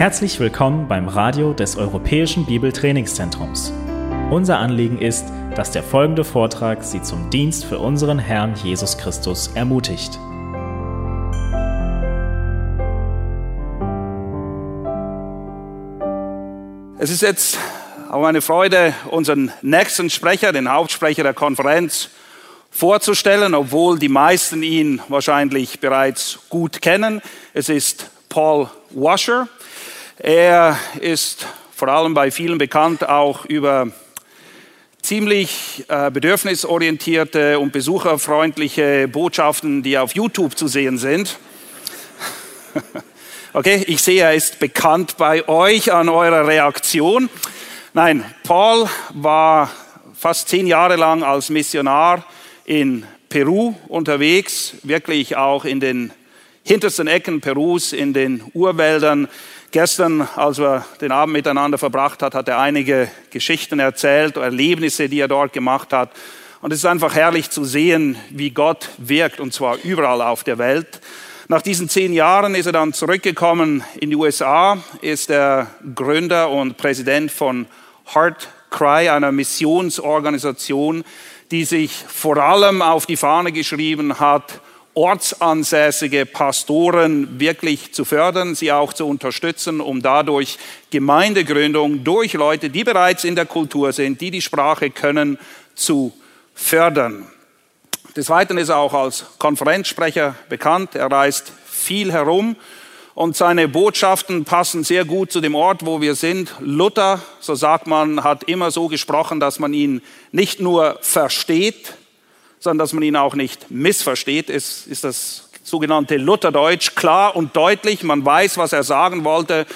Herzlich willkommen beim Radio des Europäischen Bibeltrainingszentrums. Unser Anliegen ist, dass der folgende Vortrag Sie zum Dienst für unseren Herrn Jesus Christus ermutigt. Es ist jetzt auch eine Freude, unseren nächsten Sprecher, den Hauptsprecher der Konferenz, vorzustellen, obwohl die meisten ihn wahrscheinlich bereits gut kennen. Es ist Paul Washer. Er ist vor allem bei vielen bekannt auch über ziemlich äh, bedürfnisorientierte und besucherfreundliche Botschaften, die auf YouTube zu sehen sind. okay, ich sehe, er ist bekannt bei euch an eurer Reaktion. Nein, Paul war fast zehn Jahre lang als Missionar in Peru unterwegs, wirklich auch in den hintersten Ecken Perus, in den Urwäldern Gestern, als wir den Abend miteinander verbracht hat, hat er einige Geschichten erzählt, Erlebnisse, die er dort gemacht hat. Und es ist einfach herrlich zu sehen, wie Gott wirkt, und zwar überall auf der Welt. Nach diesen zehn Jahren ist er dann zurückgekommen in die USA, ist er Gründer und Präsident von Heart Cry, einer Missionsorganisation, die sich vor allem auf die Fahne geschrieben hat, ortsansässige Pastoren wirklich zu fördern, sie auch zu unterstützen, um dadurch Gemeindegründung durch Leute, die bereits in der Kultur sind, die die Sprache können, zu fördern. Des Weiteren ist er auch als Konferenzsprecher bekannt. Er reist viel herum und seine Botschaften passen sehr gut zu dem Ort, wo wir sind. Luther, so sagt man, hat immer so gesprochen, dass man ihn nicht nur versteht, sondern dass man ihn auch nicht missversteht, ist, ist das sogenannte Lutherdeutsch klar und deutlich. Man weiß, was er sagen wollte.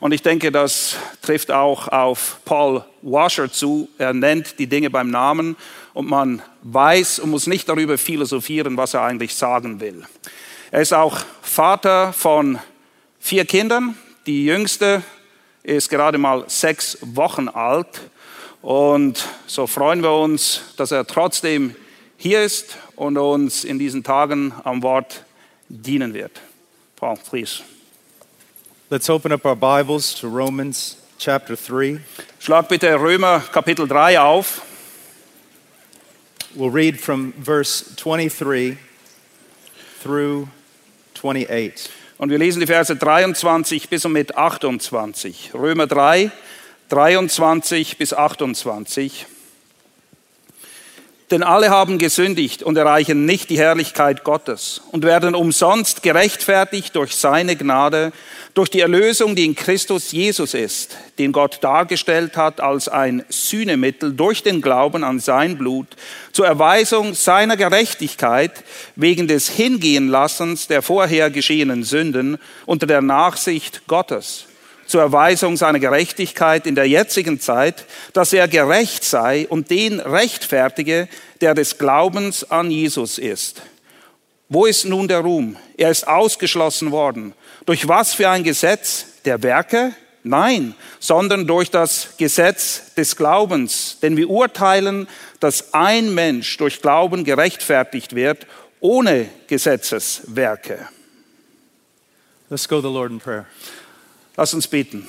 Und ich denke, das trifft auch auf Paul Washer zu. Er nennt die Dinge beim Namen und man weiß und muss nicht darüber philosophieren, was er eigentlich sagen will. Er ist auch Vater von vier Kindern. Die jüngste ist gerade mal sechs Wochen alt. Und so freuen wir uns, dass er trotzdem hier ist und uns in diesen Tagen am Wort dienen wird. Paul, please. Let's open up our Bibles to Romans chapter 3. Schlag bitte Römer Kapitel 3 auf. We'll read from verse 23 through 28. Und wir lesen die Verse 23 bis und mit 28. Römer 3, 23 bis 28. Denn alle haben gesündigt und erreichen nicht die Herrlichkeit Gottes und werden umsonst gerechtfertigt durch seine Gnade, durch die Erlösung, die in Christus Jesus ist, den Gott dargestellt hat als ein Sühnemittel durch den Glauben an sein Blut, zur Erweisung seiner Gerechtigkeit wegen des Hingehenlassens der vorher geschehenen Sünden unter der Nachsicht Gottes zur Erweisung seiner Gerechtigkeit in der jetzigen Zeit, dass er gerecht sei und den rechtfertige, der des Glaubens an Jesus ist. Wo ist nun der Ruhm? Er ist ausgeschlossen worden. Durch was für ein Gesetz? Der Werke? Nein, sondern durch das Gesetz des Glaubens. Denn wir urteilen, dass ein Mensch durch Glauben gerechtfertigt wird, ohne Gesetzeswerke. Let's go to the Lord in prayer. Lass uns beten.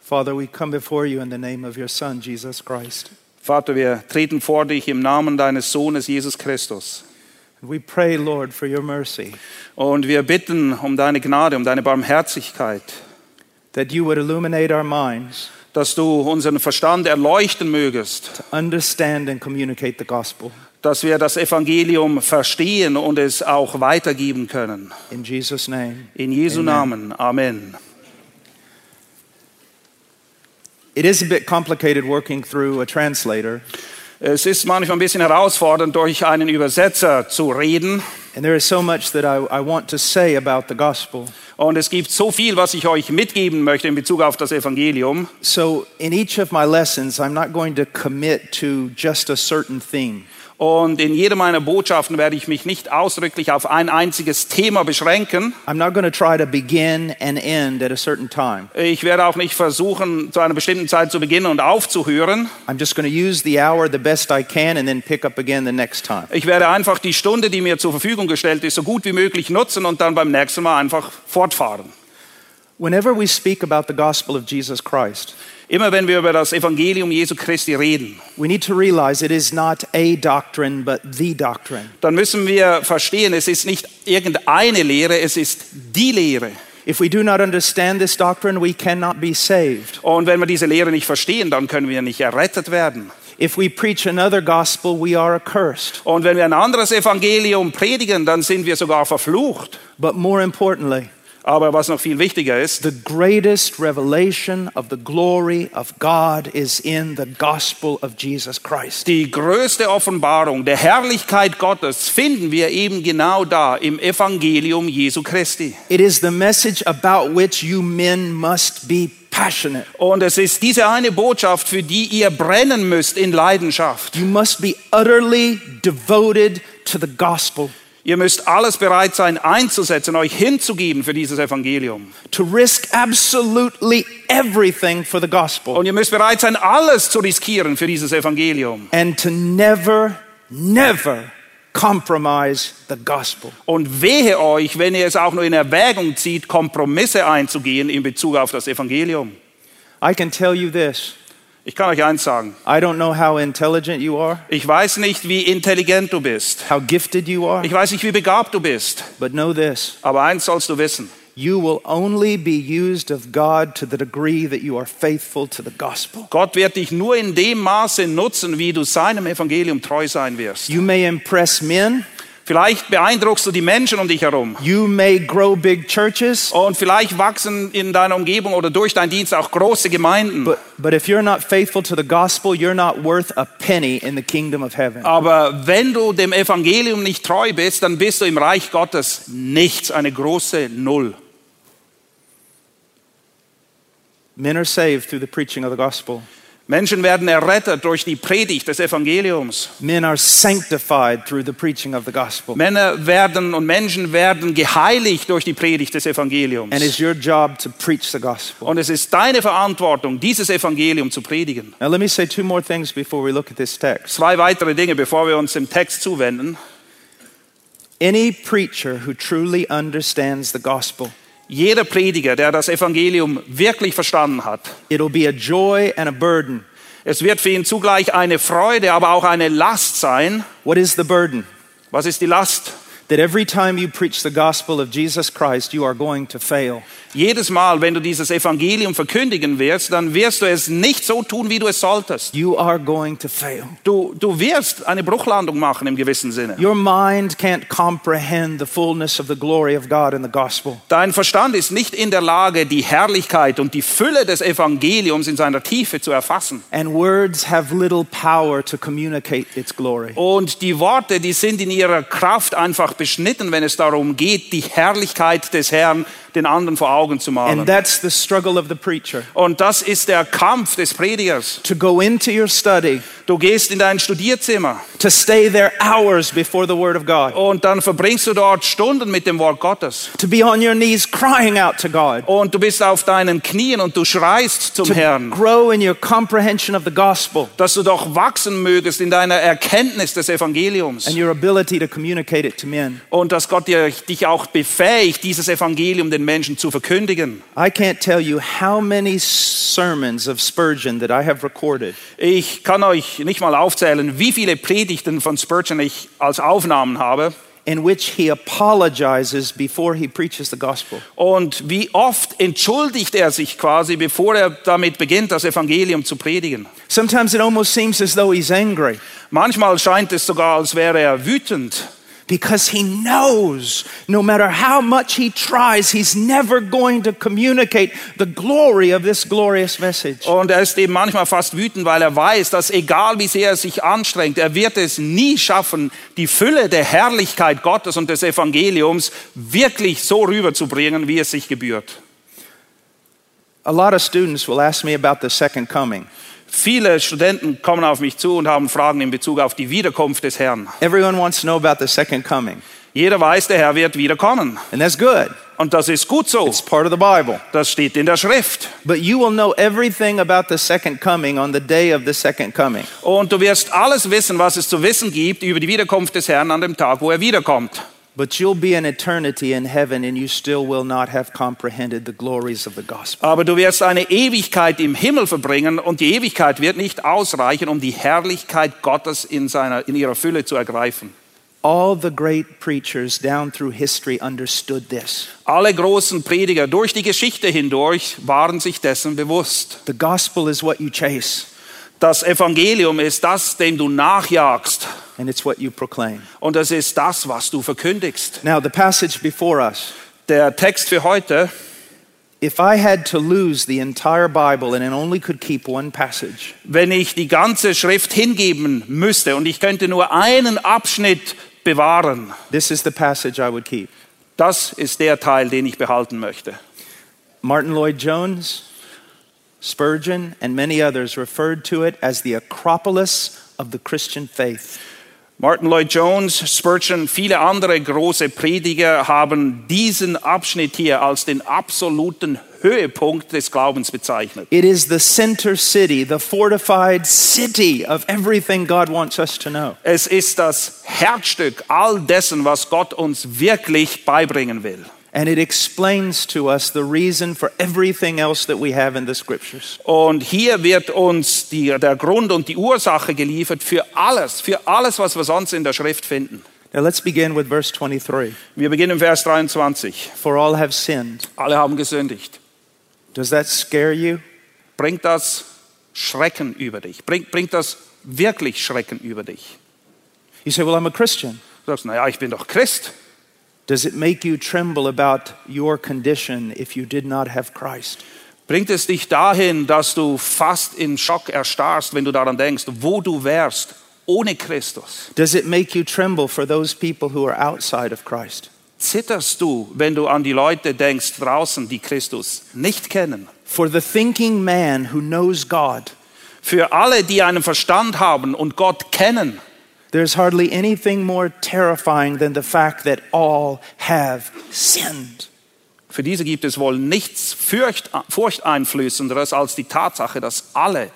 Father, we come before you in the name of your Son, Jesus Christ. Vater, wir treten vor dich im Namen deines Sohnes Jesus Christus. We pray, Lord, for your mercy, Und wir bitten um deine Gnade, um deine Barmherzigkeit, that you would illuminate our minds dass du unseren Verstand erleuchten mögest, to understand and communicate the gospel. Dass wir das Evangelium verstehen und es auch weitergeben können. In Jesus' name. In Jesu Amen. Namen. Amen. It is a bit complicated working through a translator, Es ist manchmal ein bisschen herausfordernd, durch einen Übersetzer zu reden. and there is so much that I, I want to say about the gospel. Und es gibt so viel, was ich euch mitgeben möchte in Bezug auf das Evangelium. So, in each of my lessons, I'm not going to commit to just a certain theme. Und in jeder meiner Botschaften werde ich mich nicht ausdrücklich auf ein einziges Thema beschränken. I'm not going to try to begin and end at a certain time. Ich werde auch nicht versuchen, zu einer bestimmten Zeit zu beginnen und aufzuhören. I'm just going to use the hour the best I can and then pick up again the next time. Ich werde einfach die Stunde, die mir zur Verfügung gestellt ist, so gut wie möglich nutzen und dann beim nächsten Mal einfach fortfahren. Whenever we speak about the gospel of Jesus Christ, Immer wenn wir über das Evangelium Jesu Christi reden, we need to realize it is not a doctrine, but the doctrine. dann müssen wir verstehen, es ist nicht irgendeine Lehre, es ist die Lehre. If we do not understand this doctrine, we cannot be saved. Und wenn wir diese Lehre nicht verstehen, dann können wir nicht errettet werden. If we preach another gospel, we are accursed. Und wenn wir ein anderes Evangelium predigen, dann sind wir sogar verflucht. But more importantly, Aber was noch viel wichtiger ist, the greatest revelation of the glory of God is in the gospel of Jesus Christ. die größte Offenbarung der Herrlichkeit Gottes finden wir eben genau da im Evangelium Jesu Christi. It is the message about which you men must be passionate. Und es ist diese eine Botschaft, für die ihr brennen müsst in Leidenschaft. You must be utterly devoted to the gospel, Ihr müsst alles bereit sein einzusetzen, euch hinzugeben für dieses Evangelium. to risk absolutely everything for the gospel, Und ihr müsst bereit sein, alles zu riskieren für dieses Evangelium. and to never, never compromise the gospel. Und wehe euch, wenn ihr es auch nur in Erwägung zieht, Kompromisse einzugehen in Bezug auf das Evangelium. I can tell you this Ich kann euch eins sagen. I don't know how intelligent you are, Ich weiß nicht, wie intelligent du bist. how gifted you are, Ich weiß nicht, wie begabt du bist. but know this Aber eins sollst du wissen. you will only be used of God to the degree that you are faithful to the gospel. Gott wird dich nur in dem Maße nutzen, wie du seinem Evangelium treu sein wirst. You may impress men, Vielleicht beeindruckst du die Menschen um dich herum. you may grow big churches, Und vielleicht wachsen in deiner Umgebung oder durch deinen Dienst auch große Gemeinden. but, but if you're not faithful to the gospel, you're not worth a penny in the kingdom of heaven. Aber wenn du dem Evangelium nicht treu bist, dann bist du im Reich Gottes nichts, eine große Null. Men are saved through the preaching of the gospel. Menschen werden errettet durch die Predigt des Evangeliums. Men are sanctified through the preaching of the gospel. Männer werden und Menschen werden geheiligt durch die Predigt des Evangeliums. And it's your job to preach the gospel. Und es ist deine Verantwortung, dieses Evangelium zu predigen. Now, let me say two more things before we look at this text. Zwei weitere Dinge, bevor wir uns dem Text zuwenden. Any preacher who truly understands the gospel, Jeder Prediger, der das Evangelium wirklich verstanden hat, it'll be a joy and a burden. es wird für ihn zugleich eine Freude, aber auch eine Last sein. What is the burden? Was ist die Last? That every time you preach the gospel of Jesus Christ, you are going to fail. Jedes Mal, wenn du dieses Evangelium verkündigen wirst, dann wirst du es nicht so tun, wie du es solltest. You are going to fail. Du, du wirst eine Bruchlandung machen im gewissen Sinne. Your mind can't comprehend the fullness of the glory of God in the gospel. Dein Verstand ist nicht in der Lage, die Herrlichkeit und die Fülle des Evangeliums in seiner Tiefe zu erfassen. And words have little power to communicate its glory. Und die Worte, die sind in ihrer Kraft einfach beschnitten, wenn es darum geht, die Herrlichkeit des Herrn den anderen vor Augen zu malen. And that's the struggle of the preacher. Und das ist der Kampf des Predigers. To go into your study, Du gehst in dein Studierzimmer to stay there hours before the Word of God, und dann verbringst du dort Stunden mit dem Wort Gottes. to be on your knees crying out to God, Und du bist auf deinen Knien und du schreist zum to Herrn, grow in your comprehension of the gospel dass du doch wachsen mögest in deiner Erkenntnis des Evangeliums. and your ability to communicate it to men. Und dass Gott dich auch befähigt, dieses Evangelium den Menschen zu verkündigen. I can't tell you how many sermons of Spurgeon that I have recorded Ich kann euch nicht mal aufzählen, wie viele Predigten von Spurgeon ich als Aufnahmen habe in which he apologizes before he preaches the gospel. und wie oft entschuldigt er sich quasi, bevor er damit beginnt, das Evangelium zu predigen. Sometimes it almost seems as though he's angry Manchmal scheint es sogar, als wäre er wütend, because he knows no matter how much he tries, he's never going to communicate the glory of this glorious message. Und er ist eben manchmal fast wütend, weil er weiß, dass egal wie sehr er sich anstrengt, er wird es nie schaffen, die Fülle der Herrlichkeit Gottes und des Evangeliums wirklich so rüberzubringen, wie es sich gebührt. A lot of students will ask me about the second coming. Viele Studenten kommen auf mich zu und haben Fragen in Bezug auf die Wiederkunft des Herrn. Everyone wants to know about the second coming, Jeder weiß, der Herr wird wiederkommen. and that's good. Und das ist gut so. It's part of the Bible. Das steht in der Schrift. But you will know everything about the second coming on the day of the second coming. Und du wirst alles wissen, was es zu wissen gibt über die Wiederkunft des Herrn an dem Tag, wo er wiederkommt. But you'll be in eternity in heaven and you still will not have comprehended the glories of the gospel. Aber du wirst eine Ewigkeit im Himmel verbringen und die Ewigkeit wird nicht ausreichen, um die Herrlichkeit Gottes in, seiner, in ihrer Fülle zu ergreifen. All the great preachers down through history understood this. Alle großen Prediger durch die Geschichte hindurch waren sich dessen bewusst. The gospel is what you chase, Das Evangelium ist das, dem du nachjagst. and it's what you proclaim. Und das ist das, was du verkündigst. Now, the passage before us Der Text für heute, if I had to lose the entire Bible and it only could keep one passage, wenn ich die ganze Schrift hingeben müsste und ich könnte nur einen Abschnitt bewahren, this is the passage I would keep. das ist der Teil, den ich behalten möchte. Martin Lloyd Jones, Spurgeon, and many others referred to it as the Acropolis of the Christian faith. Martin Lloyd Jones, Spurgeon, viele andere große Prediger haben diesen Abschnitt hier als den absoluten Höhepunkt des Glaubens bezeichnet. It is the center city, the fortified city of everything God wants us to know. Es ist das Herzstück all dessen, was Gott uns wirklich beibringen will. And it explains to us the reason for everything else that we have in the scriptures. Und hier wird uns die, der Grund und die Ursache geliefert für alles, für alles, was wir sonst in der Schrift finden. Now let's begin with verse 23. Wir beginnen im Vers 23. For all have sinned. Alle haben gesündigt. Does that scare you? Bringt das Schrecken über dich? Bringt, bringt das wirklich Schrecken über dich? You say, Well, I'm a Christian. Du sagst, naja, ich bin doch Christ. Does it make you tremble about your condition if you did not have Christ? Bringt es dich dahin, dass du fast in Schock erstarrst, wenn du daran denkst, wo du wärst ohne Christus? Does it make you tremble for those people who are outside of Christ? Zitterst du, wenn du an die Leute denkst draußen, die Christus nicht kennen? For the thinking man who knows God, Für alle, die einen Verstand haben und Gott kennen, there's hardly anything more terrifying than the fact that all have sinned. für diese gibt es wohl nichts furcht, furchteinflößenderes als die Tatsache, dass alle,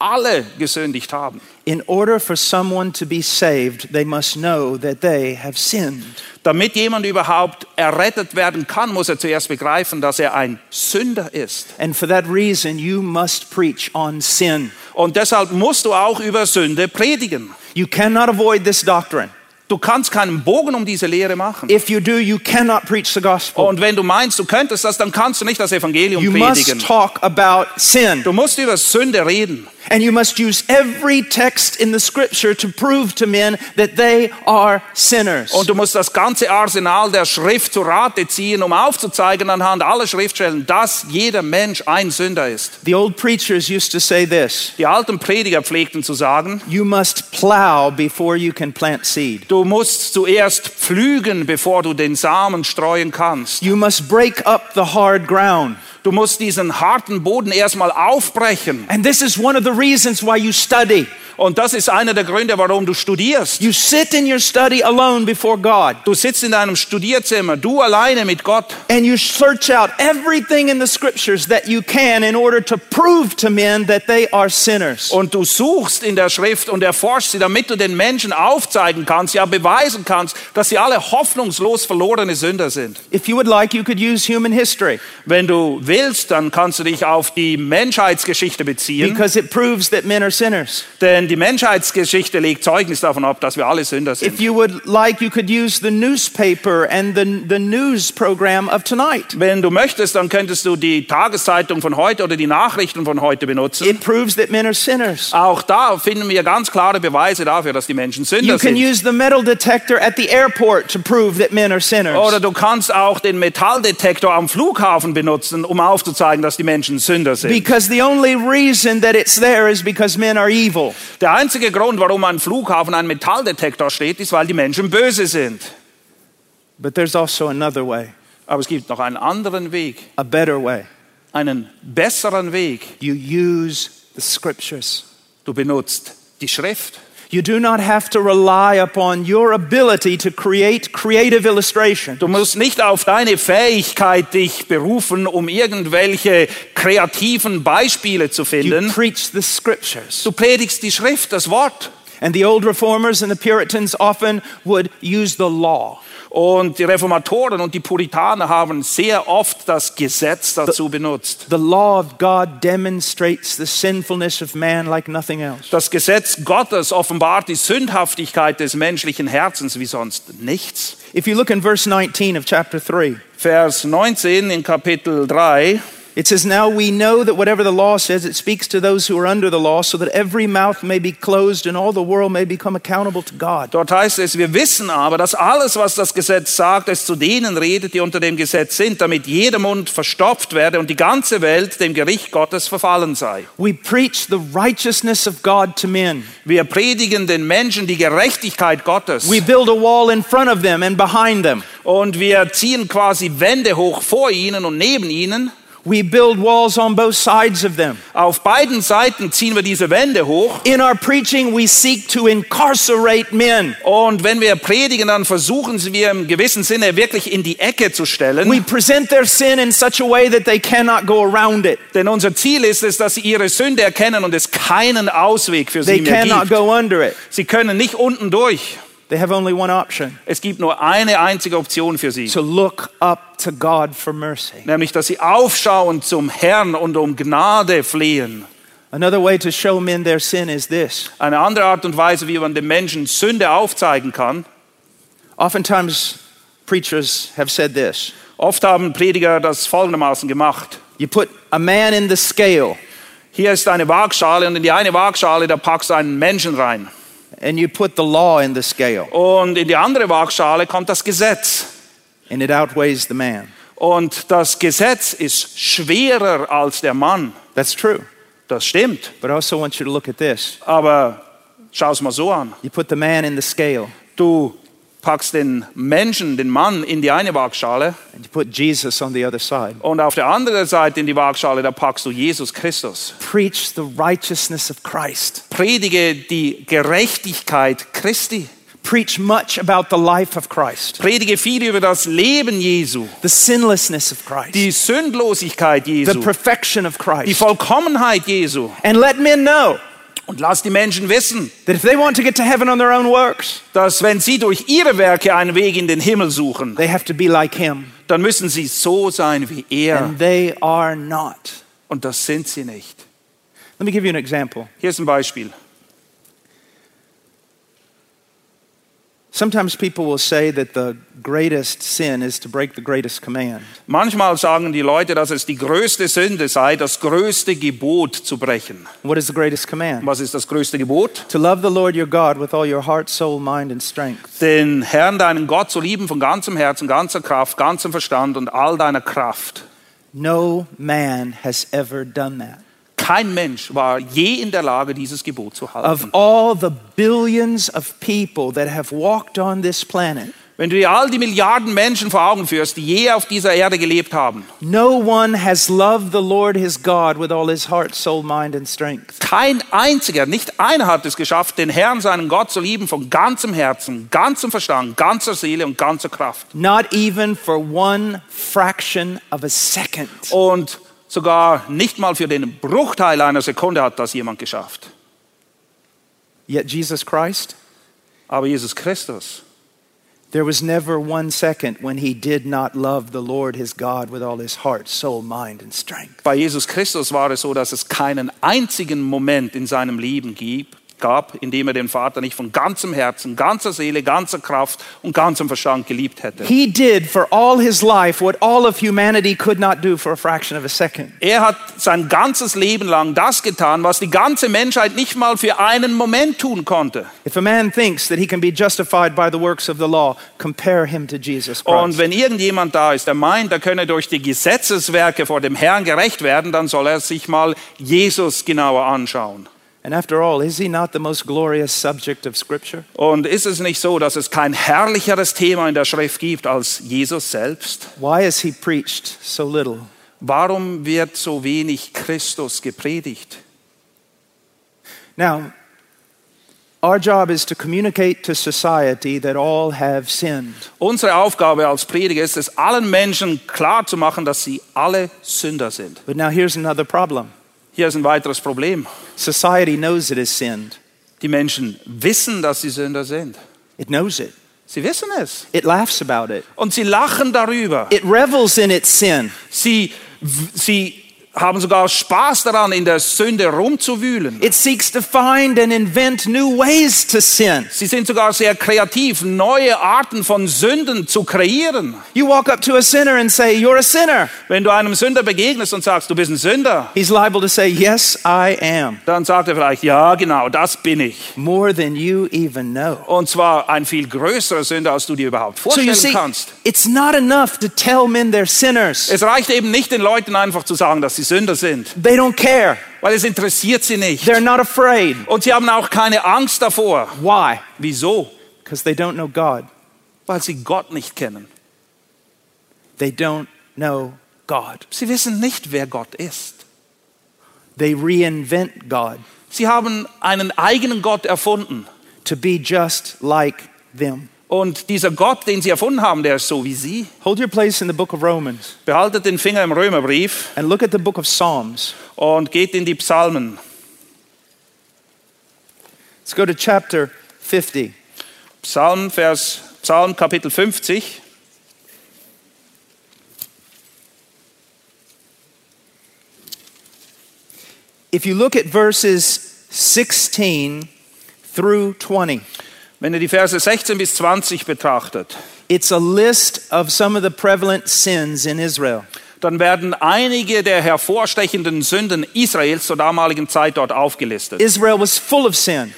alle gesündigt haben. In order for someone to be saved, they must know that they have sinned. Damit jemand überhaupt errettet werden kann, muss er zuerst begreifen, dass er ein Sünder ist. And for that reason, you must preach on sin. Und deshalb musst du auch über Sünde predigen. You cannot avoid this doctrine. Du kannst keinen Bogen um diese Lehre machen. If you do, you cannot preach the gospel. Und wenn du meinst, du könntest das, dann kannst du nicht das Evangelium You predigen. must talk about sin. Du musst über Sünde reden. And you must use every text in the scripture to prove to men that they are sinners. Und du musst das ganze Arsenal der Schrift zu Rate ziehen, um aufzuzeigen anhand aller Schriftstellen, dass jeder Mensch ein Sünder ist. The old preachers used to say this Die alten Prediger pflegten zu sagen, You must plow before you can plant seed. du musst zuerst pflügen, bevor du den Samen streuen kannst. You must break up the hard ground. Du musst diesen harten Boden erstmal aufbrechen. And this is one of the reasons why you study. Und das ist einer der Gründe, warum du studierst. You sit in your study alone before God Du sitzt in deinem Studierzimmer, du alleine mit Gott. and you search out everything in the scriptures that you can in order to prove to men that they are sinners. Und du suchst in der Schrift und erforschst sie, damit du den Menschen aufzeigen kannst, ja beweisen kannst, dass sie alle hoffnungslos verlorene Sünder sind. If you would like, you could use human history Wenn du willst, dann kannst du dich auf die Menschheitsgeschichte beziehen, because it proves that men are sinners. denn die Menschheitsgeschichte legt Zeugnis davon ab, dass wir alle Sünder If sind. you would like, you could use the newspaper and the, the news program of tonight. Wenn du möchtest, dann könntest du die Tageszeitung von heute oder die Nachrichten von heute benutzen. It proves that men are sinners. Auch da finden wir ganz klare Beweise dafür, dass die Menschen Sünder You can sind. use the metal detector at the airport to prove that men are sinners. Oder du kannst auch den Metalldetektor am Flughafen benutzen, um aufzuzeigen, dass die Menschen Sünder sind. Because the only reason that it's there is because men are evil. Der einzige Grund, warum am Flughafen ein Metalldetektor steht, ist, weil die Menschen böse sind. But there's also another way, Aber es gibt noch einen anderen Weg, a better way. einen besseren Weg. You use the scriptures. Du benutzt die Schrift. You do not have to rely upon your ability to create creative illustration. Du musst nicht auf deine Fähigkeit dich berufen, um irgendwelche kreativen Beispiele zu You finden. preach the scriptures. Du predigst die Schrift, das Wort. And the old reformers and the Puritans often would use the law. Und die Reformatoren und die Puritaner haben sehr oft das Gesetz dazu benutzt. The law of God demonstrates the sinfulness of man like nothing else. Das Gesetz Gottes offenbart die Sündhaftigkeit des menschlichen Herzens wie sonst nichts. If you look in verse 19 of chapter 3, Vers 19 in Kapitel 3. it says, Now we know that whatever the law says, it speaks to those who are under the law, so that every mouth may be closed and all the world may become accountable to God. Dort heißt es, wir wissen aber, dass alles, was das Gesetz sagt, es zu denen redet, die unter dem Gesetz sind, damit jeder Mund verstopft werde und die ganze Welt dem Gericht Gottes verfallen sei. We preach the righteousness of God to men. Wir predigen den Menschen die Gerechtigkeit Gottes We build a wall in front of them and behind them. und wir ziehen quasi Wände hoch vor ihnen und neben ihnen. We build walls on both sides of them. Auf beiden Seiten ziehen wir diese Wände hoch In our preaching, we seek to incarcerate men. und wenn wir predigen, dann versuchen wir im gewissen Sinne wirklich in die Ecke zu stellen. We present their sin in such a way that they cannot go around it. Denn unser Ziel ist es, dass sie ihre Sünde erkennen und es keinen Ausweg für sie They mehr cannot gibt. go under it. Sie können nicht unten durch. They have only one option Es gibt nur eine einzige Option für sie, to look up to God for mercy. nämlich dass sie aufschauen zum Herrn und um Gnade flehen. Another way to show men their sin is this. Eine andere Art und Weise, wie man den Menschen Sünde aufzeigen kann. Oftentimes, preachers have said this Oft haben Prediger das folgendermaßen gemacht. You put a man in the scale, Hier ist eine Waagschale und in die eine Waagschale, da packst du einen Menschen rein. And you put the law in the scale, Und in die andere Waagschale kommt das Gesetz. and it outweighs the man. Und das Gesetz ist schwerer als der Mann. That's true. Das stimmt. But I also want you to look at this. Aber schau es mal so an. You put the man in the scale, Du packst den Menschen, den Mann in die eine Waagschale and you put Jesus on the other side. und auf der anderen Seite in die Waagschale, da packst du Jesus Christus. Preach the righteousness of Christ. Predige die Gerechtigkeit Christi. Preach much about the life of Christ, Predige viel über das Leben Jesu, the sinlessness of Christ, die Sündlosigkeit the Jesu, perfection of die Christ. Vollkommenheit Jesu. And let men know Und lass die Menschen wissen, that if they want to get to heaven on their own works, dass wenn sie durch ihre Werke einen Weg in den Himmel suchen, they have to be like him. dann müssen sie so sein wie er. And they are not. Und das sind sie nicht. Let me give you an example. Hier ist ein Beispiel. Sometimes people will say that the greatest sin is to break the greatest command. Manchmal sagen die Leute, dass es die größte Sünde sei, das größte Gebot zu brechen. What is the greatest command? Was ist das größte Gebot? To love the Lord your God with all your heart, soul, mind, and strength. Den Herrn, deinen Gott zu lieben von ganzem Herzen, ganzer Kraft, ganzem Verstand und all deiner Kraft. No man has ever done that. Kein Mensch war je in der Lage, dieses Gebot zu Of halten. all the billions of people that have walked on this planet, Wenn du dir all die Milliarden Menschen vor Augen führst, die je auf dieser Erde gelebt haben, no one has loved the Lord his God with all his heart, soul, mind, and strength. kein einziger, nicht einer hat es geschafft, den Herrn, seinen Gott zu lieben von ganzem Herzen, ganzem Verstand, ganzer Seele und ganzer Kraft. Not even for one fraction of a second. Und sogar nicht mal für den Bruchteil einer Sekunde hat das jemand geschafft. Yet Jesus Christ, Aber Jesus Christus, there was never one second when he did not love the Lord his God with all his heart, soul, mind, and strength. bei Jesus Christus war es so, dass es keinen einzigen Moment in seinem Leben gibt, gab, in dem er den Vater nicht von ganzem Herzen, ganzer Seele, ganzer Kraft und ganzem Verstand geliebt hätte. He did for all his life what all of humanity could not do for a fraction of a second. Er hat sein ganzes Leben lang das getan, was die ganze Menschheit nicht mal für einen Moment tun konnte. If a man thinks that he can be justified by the works of the law, compare him to Jesus Und Christ. wenn irgendjemand da ist, der meint, er könne durch die Gesetzeswerke vor dem Herrn gerecht werden, dann soll er sich mal Jesus genauer anschauen. And after all, is he not the most glorious subject of Scripture? Und ist es nicht so, dass es kein herrlicheres Thema in der Schrift gibt als Jesus selbst? Why is he preached so little? warum wird so wenig Christus gepredigt? Now, our job is to communicate to society that all have sinned. Unsere Aufgabe als Prediger ist es, allen Menschen klar zu machen, dass sie alle Sünder sind. But now here's another problem Hier ist ein weiteres Problem. society knows it has sinned, Die Menschen wissen, dass sie Sünder sind. it knows it, Sie wissen es. it laughs about it, Und sie lachen darüber. it revels in its sin. Sie, sie haben sogar Spaß daran, in der Sünde rumzuwühlen. It seeks to find and invent new ways to sin. Sie sind sogar sehr kreativ, neue Arten von Sünden zu kreieren. You walk up to a sinner and say, You're a sinner. Wenn du einem Sünder begegnest und sagst, du bist ein Sünder, He's liable to say, Yes, I am. dann sagt er vielleicht, ja, genau, das bin ich. More than you even know. Und zwar ein viel größerer Sünder, als du dir überhaupt So you vorstellen see, kannst. it's not enough to tell men they're sinners. Es reicht eben nicht den Leuten einfach zu sagen, dass sie Sünder sind, They don't care. weil es interessiert sie nicht. They're not afraid. Und sie haben auch keine Angst davor. Why? Wieso? Because they don't know God. Weil sie Gott nicht kennen. They don't know God. Sie wissen nicht, wer Gott ist. They reinvent God Sie haben einen eigenen Gott erfunden. to be just like them. Und dieser Gott, den sie erfunden haben, der ist so wie sie. Hold your place in the book of Romans Behaltet den Finger im Römerbrief and look at the book of Psalms. und geht in die Psalmen. Let's go to chapter 50. Psalm, Vers, Psalm Kapitel 50. If you look at verses 16 through 20, Wenn ihr die Verse 16 bis 20 betrachtet, it's a list of some of the prevalent sins in Israel. dann werden einige der hervorstechenden Sünden Israels zur damaligen Zeit dort aufgelistet. Israel was full of sin,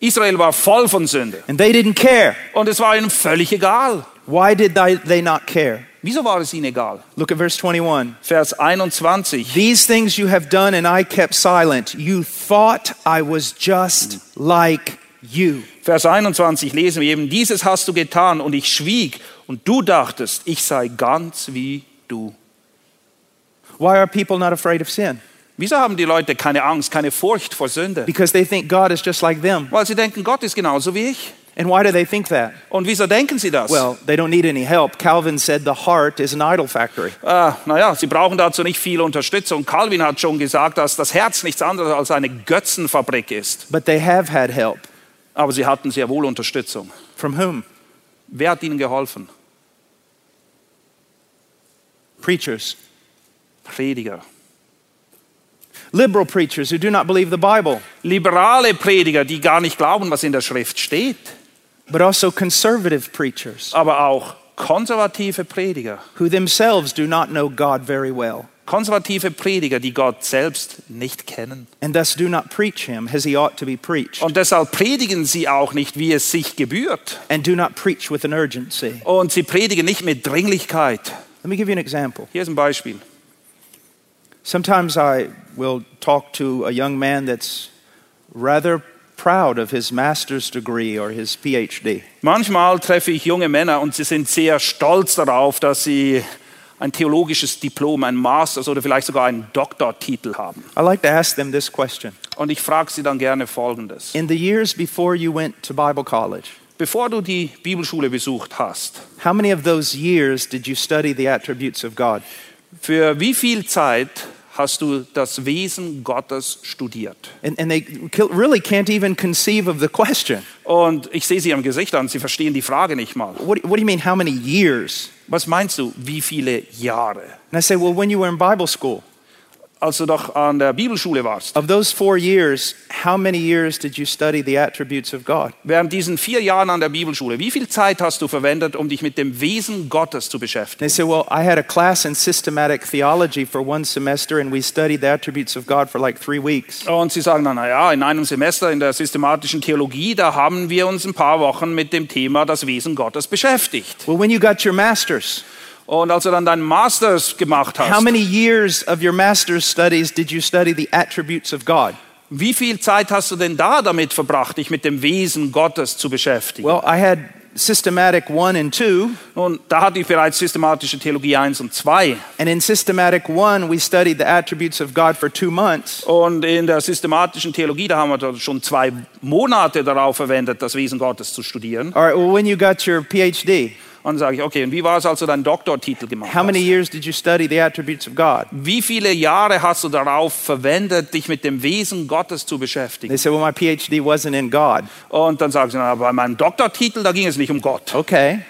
Israel war voll von Sünde and they didn't care. und es war ihnen völlig egal. Why did they, they not care? Wieso war es ihnen egal? Look at verse 21. Vers 21. These things you have done, and I kept silent. You thought I was just like you. Vers 21 lesen wir eben, dieses hast du getan und ich schwieg und du dachtest, ich sei ganz wie du. Why are people not afraid of sin? Wieso haben die Leute keine Angst, keine Furcht vor Sünde? Because they think God is just like them. Weil sie denken, Gott ist genauso wie ich. And why do they think that? Und wieso denken sie das? Well, they don't need any help. Calvin said the heart is an idol factory. Ah, naja, sie brauchen dazu nicht viel Unterstützung. Calvin hat schon gesagt, dass das Herz nichts anderes als eine Götzenfabrik ist. But they have had help. Aber sie hatten sehr wohl Unterstützung. From whom? Wer hat ihnen geholfen? Preachers. Prediger. Liberal preachers who do not believe the Bible, Liberale Prediger, die gar nicht glauben, was in der Schrift steht. but also conservative preachers Aber auch konservative Prediger. who themselves do not know God very well Konservative Prediger, die Gott selbst nicht kennen. and thus do not preach him as he ought to be preached Und deshalb predigen sie auch nicht, wie es sich gebührt. and do not preach with an urgency. Und sie predigen nicht mit Dringlichkeit. Let me give you an example. Hier ist ein Beispiel. Sometimes I will talk to a young man that's rather proud of his master's degree or his PhD. Manchmal treffe ich junge Männer und sie sind sehr stolz darauf, dass sie ein theologisches Diplom, ein Masters oder vielleicht sogar einen Doktortitel haben. I like to ask them this question. Und ich frage sie dann gerne Folgendes. In the years before you went to Bible college, Bevor du die Bibelschule besucht hast, how many of those years did you study the attributes of God? für wie viel Zeit hast du das Wesen Gottes studiert? And, and they really can't even conceive of the question. Und ich sehe sie am Gesicht an, sie verstehen die Frage nicht mal. What, what do you mean, how many years? Was meinst du, wie viele Jahre? And I say, well, when you were in Bible school, Als du doch an der Bibelschule warst, of those four years, how many years did you study the attributes of God? während diesen vier Jahren an der Bibelschule, wie viel Zeit hast du verwendet, um dich mit dem Wesen Gottes zu They beschäftigen? say, well, I had a class in systematic theology for one semester, and we studied the attributes of God for like three weeks. Und sie sagen dann, naja, in einem Semester in der systematischen Theologie, da haben wir uns ein paar Wochen mit dem Thema das Wesen Gottes beschäftigt. Well, when you got your master's, Und als du dann deinen Masters gemacht how hast, many years of your master's studies did you study the attributes of God? wie viel Zeit hast du denn da damit verbracht, dich mit dem Wesen Gottes zu beschäftigen? Well, I had systematic 1 and 2. Nun, da hatte ich bereits systematische Theologie 1 und 2. And in systematic 1, we studied the attributes of God for two months. Und in der systematischen Theologie, da haben wir schon zwei Monate darauf verwendet, das Wesen Gottes zu studieren. All right, well, when you got your PhD, Und dann sage ich, okay, und wie war es, als du deinen Doktortitel gemacht how many hast? years did you study the attributes of God? Wie viele Jahre hast du darauf verwendet, dich mit dem Wesen Gottes zu beschäftigen? They said, well, my PhD wasn't in God. Und dann sagen sie, na, bei meinem Doktortitel, da ging es nicht um Gott. Okay.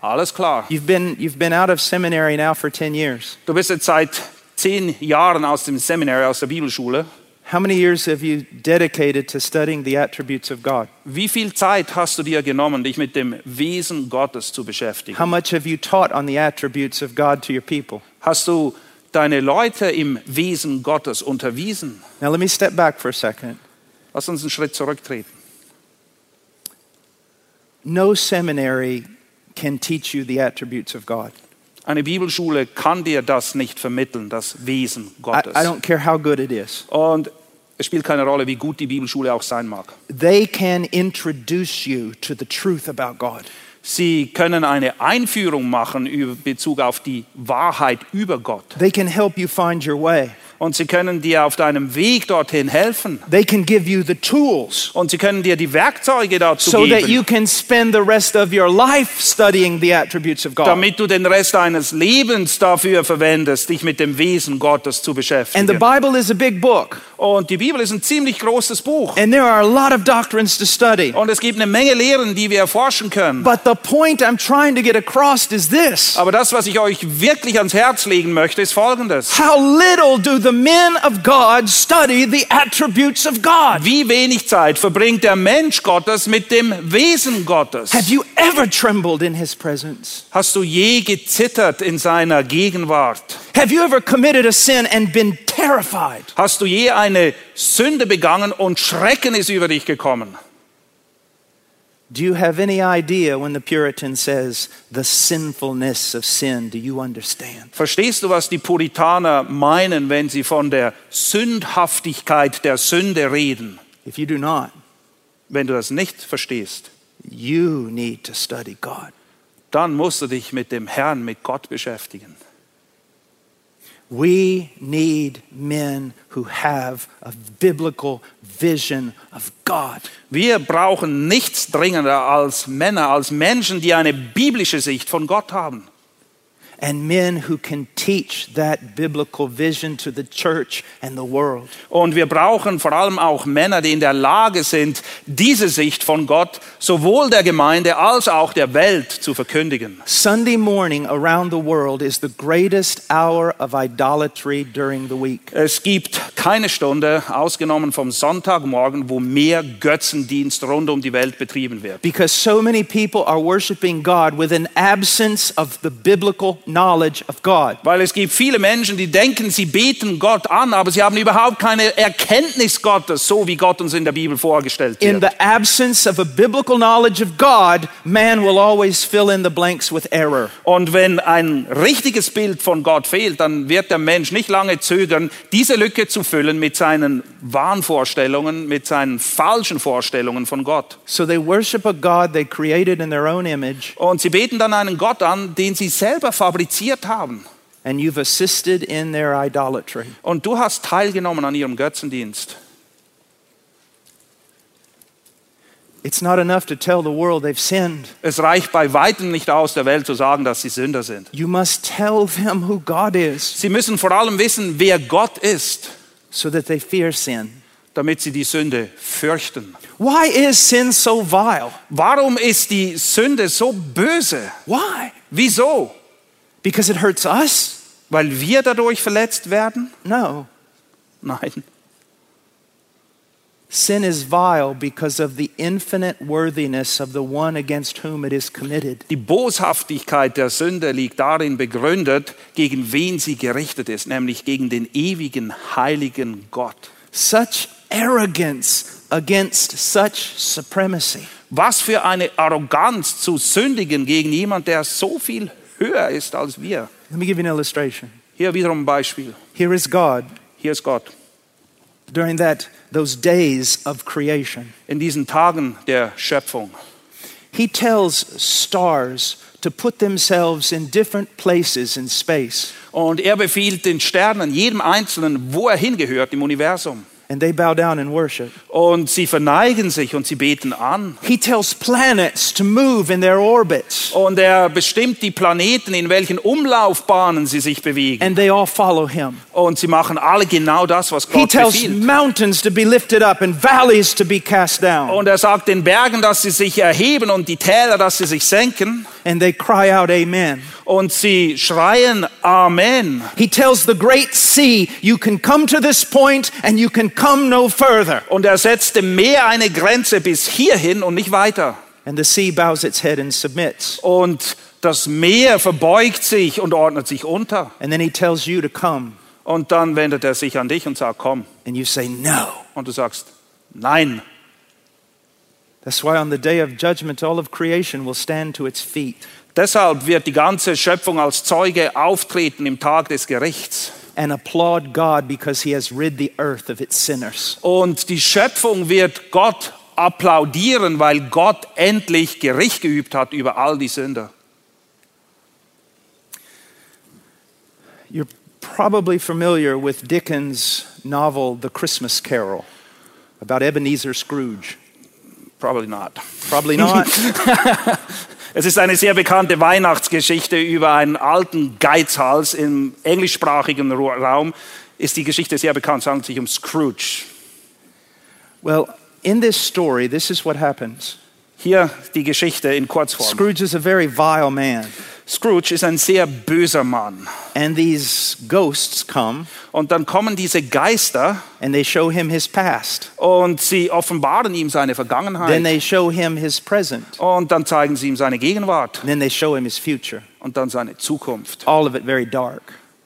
Alles klar. You've been, you've been out of seminary now for 10 years. Du bist jetzt seit zehn Jahren aus dem Seminar, aus der Bibelschule. How many years have you dedicated to studying the attributes of God? Wie viel Zeit hast du dir genommen, dich mit dem Wesen Gottes zu beschäftigen? How much have you taught on the attributes of God to your people? Hast du deine Leute im Wesen Gottes unterwiesen? Now, let me step back for a second. Lass uns einen Schritt zurücktreten. No seminary can teach you the attributes of God. Eine Bibelschule kann dir das nicht vermitteln, das Wesen I, Gottes. I don't care how good it is. Und es spielt keine Rolle, wie gut die Bibelschule auch sein mag. They can introduce you to the truth about God. Sie können eine Einführung machen über Bezug auf die Wahrheit über Gott. They can help you find your way. Und sie können dir auf deinem Weg dorthin helfen. They can give you the tools Und sie können dir die Werkzeuge dazu so that geben, you can spend the rest of your life studying the attributes of God. damit du den Rest deines Lebens dafür verwendest, dich mit dem Wesen Gottes zu And the beschäftigen. Bible is a big book, Und die Bibel ist ein ziemlich großes Buch. and there are a lot of doctrines to study. Und es gibt eine Menge Lehren, die wir erforschen können. But the point I'm trying to get across is this Aber das, was ich euch wirklich ans Herz legen möchte, ist Folgendes. How little do the men of God study the attributes of God? Wie wenig Zeit verbringt der Mensch Gottes mit dem Wesen Gottes? Have you ever trembled in his presence? Hast du je gezittert in seiner Gegenwart? Have you ever committed a sin and been terrified? Hast du je eine Sünde begangen und Schrecken ist über dich gekommen? Do you have any idea when the Puritan says the sinfulness of sin? Do you understand? Verstehst du, was die Puritaner meinen, wenn sie von der Sündhaftigkeit der Sünde reden? If you do not, Wenn du das nicht verstehst, you need to study God. dann musst du dich mit dem Herrn, mit Gott beschäftigen. We need men who have a biblical vision of God. Wir brauchen nichts dringender als Männer, als Menschen, die eine biblische Sicht von Gott haben. And men who can teach that biblical vision to the church and the world. Und wir brauchen vor allem auch Männer, die in der Lage sind, diese Sicht von Gott sowohl der Gemeinde als auch der Welt zu verkündigen. Sunday morning around the world is the greatest hour of idolatry during the week. Es gibt keine Stunde, ausgenommen vom Sonntagmorgen, wo mehr Götzendienst rund um die Welt betrieben wird. Because so many people are worshiping God with an absence of the biblical knowledge of God. Weil es gibt viele Menschen, die denken, sie beten Gott an, aber sie haben überhaupt keine Erkenntnis Gottes, so wie Gott uns in der Bibel vorgestellt In wird. the absence of a biblical knowledge of God, man will always fill in the blanks with error. Und wenn ein richtiges Bild von Gott fehlt, dann wird der Mensch nicht lange zögern, diese Lücke zu füllen mit seinen Wahnvorstellungen, mit seinen falschen Vorstellungen von Gott. So they worship a God they created in their own image, Und sie beten dann einen Gott an, den sie selber fabriziert haben. and you've assisted in their idolatry. Und du hast teilgenommen an ihrem Götzendienst. It's not enough to tell the world they've sinned. Es reicht bei weitem nicht aus, der Welt zu sagen, dass sie Sünder sind. You must tell them who God is Sie müssen vor allem wissen, wer Gott ist, so that they fear sin. damit sie die Sünde fürchten. Why is sin so vile? Warum ist die Sünde so böse? Why? Wieso? Because it hurts us? Weil wir dadurch verletzt werden? No. Nein. Sin is vile because of the infinite worthiness of the one against whom it is committed. Die Boshaftigkeit der Sünde liegt darin begründet, gegen wen sie gerichtet ist, nämlich gegen den ewigen, heiligen Gott. Such arrogance against such supremacy. Was für eine Arroganz zu sündigen gegen jemand, der so viel höher ist als wir. Let me give you an illustration. Hier wiederum ein Beispiel. Here is God Hier ist Gott. during that those days of creation. In diesen Tagen der Schöpfung. He tells stars to put themselves in different places in space, Und er befiehlt den Sternen, jedem Einzelnen, wo er hingehört im Universum. And they bow down and worship. Und sie verneigen sich und sie beten an. He tells planets to move in their orbits, Und er bestimmt die Planeten, in welchen Umlaufbahnen sie sich bewegen. and they all follow him. Und sie machen alle genau das, was He Gott tells befiehlt. mountains to be lifted up and valleys to be cast down, Und er sagt den Bergen, dass sie sich erheben und die Täler, dass sie sich senken. And they cry out, Amen. Und sie schreien Amen. He tells the great sea, You can come to this point and you can come no further. Und er setzt dem Meer eine Grenze bis hierhin und nicht weiter. And the sea bows its head and submits. Und das Meer verbeugt sich und ordnet sich unter. And then he tells you to come, Und dann wendet er sich an dich und sagt, komm. and you say, No. Und du sagst, nein. That's why on the day of judgment, all of creation will stand to its feet Deshalb wird die ganze Schöpfung als Zeuge auftreten im Tag des Gerichts. and applaud God because he has rid the earth of its sinners. Und die Schöpfung wird Gott applaudieren, weil Gott endlich Gericht geübt hat über all die Sünder. You're probably familiar with Dickens' novel, The Christmas Carol, about Ebenezer Scrooge. Probably not. Probably not. Es ist eine sehr bekannte Weihnachtsgeschichte über einen alten Geizhals im englischsprachigen Raum. Ist die Geschichte sehr bekannt, es handelt sich um Scrooge. well, in this story, this is what happens Hier die Geschichte in Kurzform. Scrooge is a very vile man, Scrooge ist ein sehr böser Mann. and these ghosts come Und dann kommen diese Geister and they show him his past. und sie offenbaren ihm seine Then Vergangenheit. they show him his present. Und dann zeigen sie ihm seine Gegenwart And then they show him his future. und dann seine Zukunft. All of it very dark.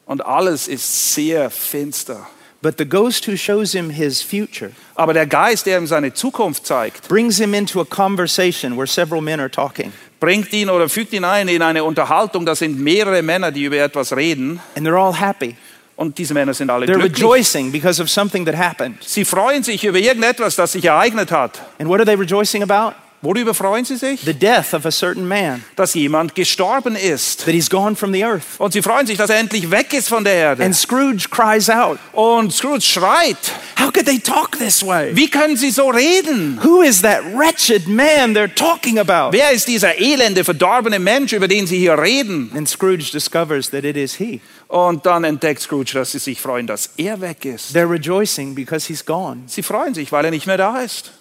Und alles ist sehr finster. But the ghost who shows him his future Aber der Geist, der ihm seine Zukunft zeigt, brings him into a conversation where several men are talking. Bringt ihn oder fügt ihn ein in eine Unterhaltung. Das sind mehrere Männer, die über etwas reden. And they're all happy. Und diese Männer sind alle They're glücklich. rejoicing because of something that happened. Sie freuen sich über irgendetwas, das sich ereignet hat. And what are they rejoicing about? Worüber freuen sie sich? The death of a certain man, Dass jemand gestorben ist. that he's gone from the earth. Und sie freuen sich, dass er endlich weg ist von der Erde. And Scrooge cries out, Und Scrooge schreit, How could they talk this way? wie können sie so reden? Who is that wretched man they're talking about? Wer ist dieser elende, verdorbene Mensch, über den sie hier reden? And Scrooge discovers that it is he. Und dann entdeckt Scrooge, dass sie sich freuen, dass er weg ist. They're rejoicing because he's gone. Sie freuen sich, weil er nicht mehr da ist.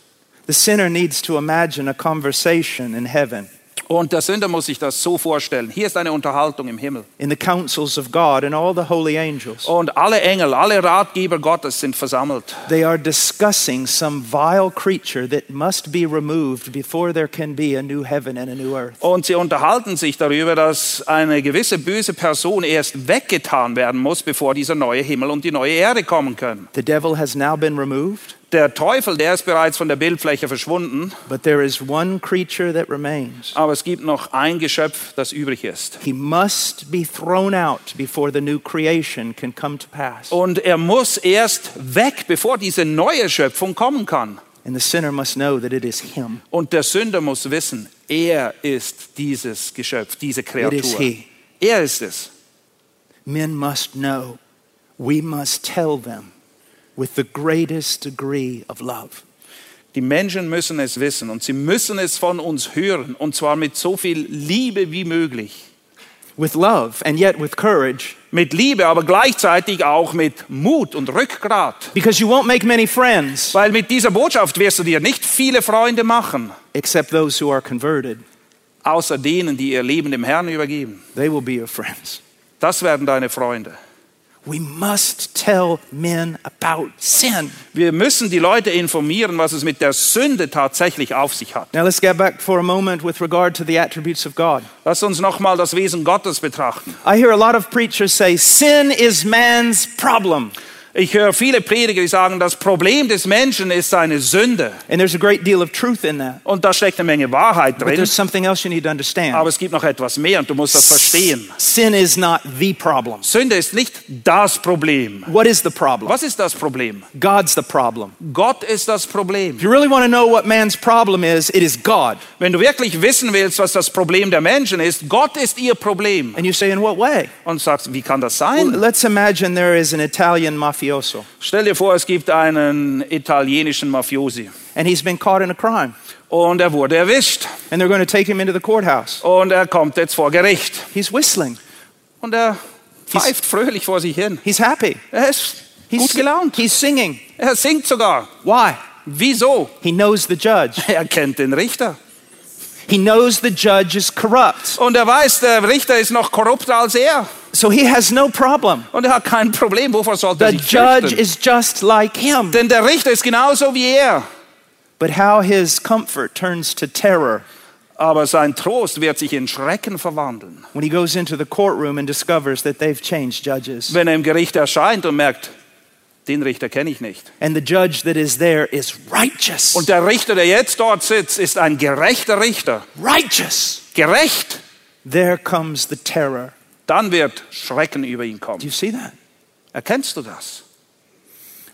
The sinner needs to imagine a conversation in heaven, Und der Sünder muss sich das so vorstellen. Hier ist eine Unterhaltung im Himmel. in the councils of God and all the holy angels. Und alle Engel, alle Ratgeber Gottes sind versammelt. They are discussing some vile creature that must be removed before there can be a new heaven and a new earth. Und sie unterhalten sich darüber, dass eine gewisse böse Person erst weggetan werden muss, bevor dieser neue Himmel und die neue Erde kommen können. The devil has now been removed, Der Teufel, der ist bereits von der Bildfläche verschwunden, but there is one creature that remains. aber es gibt noch ein Geschöpf, das übrig ist. He must be thrown out before the new creation can come to pass. Und er muss erst weg, bevor diese neue Schöpfung kommen kann. And the sinner must know that it is him. Und der Sünder muss wissen, er ist dieses Geschöpf, diese It is Kreatur. he. Er ist es. Men must know. We must tell them with the greatest degree of love. Die Menschen müssen es wissen und sie müssen es von uns hören und zwar mit so viel Liebe wie möglich. With love and yet with courage, Mit Liebe, aber gleichzeitig auch mit Mut und Rückgrat. because you won't make many friends Weil mit dieser Botschaft wirst du dir nicht viele Freunde machen, except those who are converted. außer denen, die ihr Leben dem Herrn übergeben. They will be your friends. Das werden deine Freunde. We must tell men about sin. Wir müssen die Leute informieren, was es mit der Sünde tatsächlich auf sich hat. Now let's get back for a moment with regard to the attributes of God. Lass uns nochmal das Wesen Gottes betrachten. I hear a lot of preachers say sin is man's problem. Ich höre viele Prediger, die sagen, das Problem des Menschen ist seine Sünde. And there's a great deal of truth in that. Und da steckt eine Menge Wahrheit But drin. there's something else you need to understand. Aber es gibt noch etwas mehr und du musst das verstehen. Sin is not the problem. Sünde ist nicht das Problem. What is the problem? Was ist das Problem? God's the problem. Gott ist das Problem. If you really want to know what man's problem is, it is God. Wenn du wirklich wissen willst, was das Problem der Menschen ist, Gott ist ihr Problem. And you say, in what way? Und sagst, wie kann das Well, sein? let's imagine there is an Italian mafioso, Stell dir vor, es gibt einen italienischen Mafiosi and he's been caught in a crime, und er wurde erwischt and they're going to take him into the courthouse. und er kommt jetzt vor Gericht He's whistling. und er pfeift fröhlich vor sich hin. He's happy. Er ist He's, gut gelaunt. He's singing. Er singt sogar. Why? Wieso? He knows the judge. Er kennt den Richter. He knows the judge is corrupt. Und er weiß, der Richter ist noch korrupter als er. So he has no problem. Und er hat kein Problem. Wovor sollte er The sich judge fürchten? is just like him. Denn der Richter ist genauso wie er. But how his comfort turns to terror Aber sein Trost wird sich in Schrecken verwandeln, when he goes into the courtroom and discovers that they've changed judges. wenn er im Gericht erscheint und merkt, den Richter kenne ich nicht. And the judge that is there is righteous. Und der Richter, der jetzt dort sitzt, ist ein gerechter Richter. righteous. Gerecht. There comes the terror. Dann wird Schrecken über ihn Do kommen. you see that? Erkennst du das?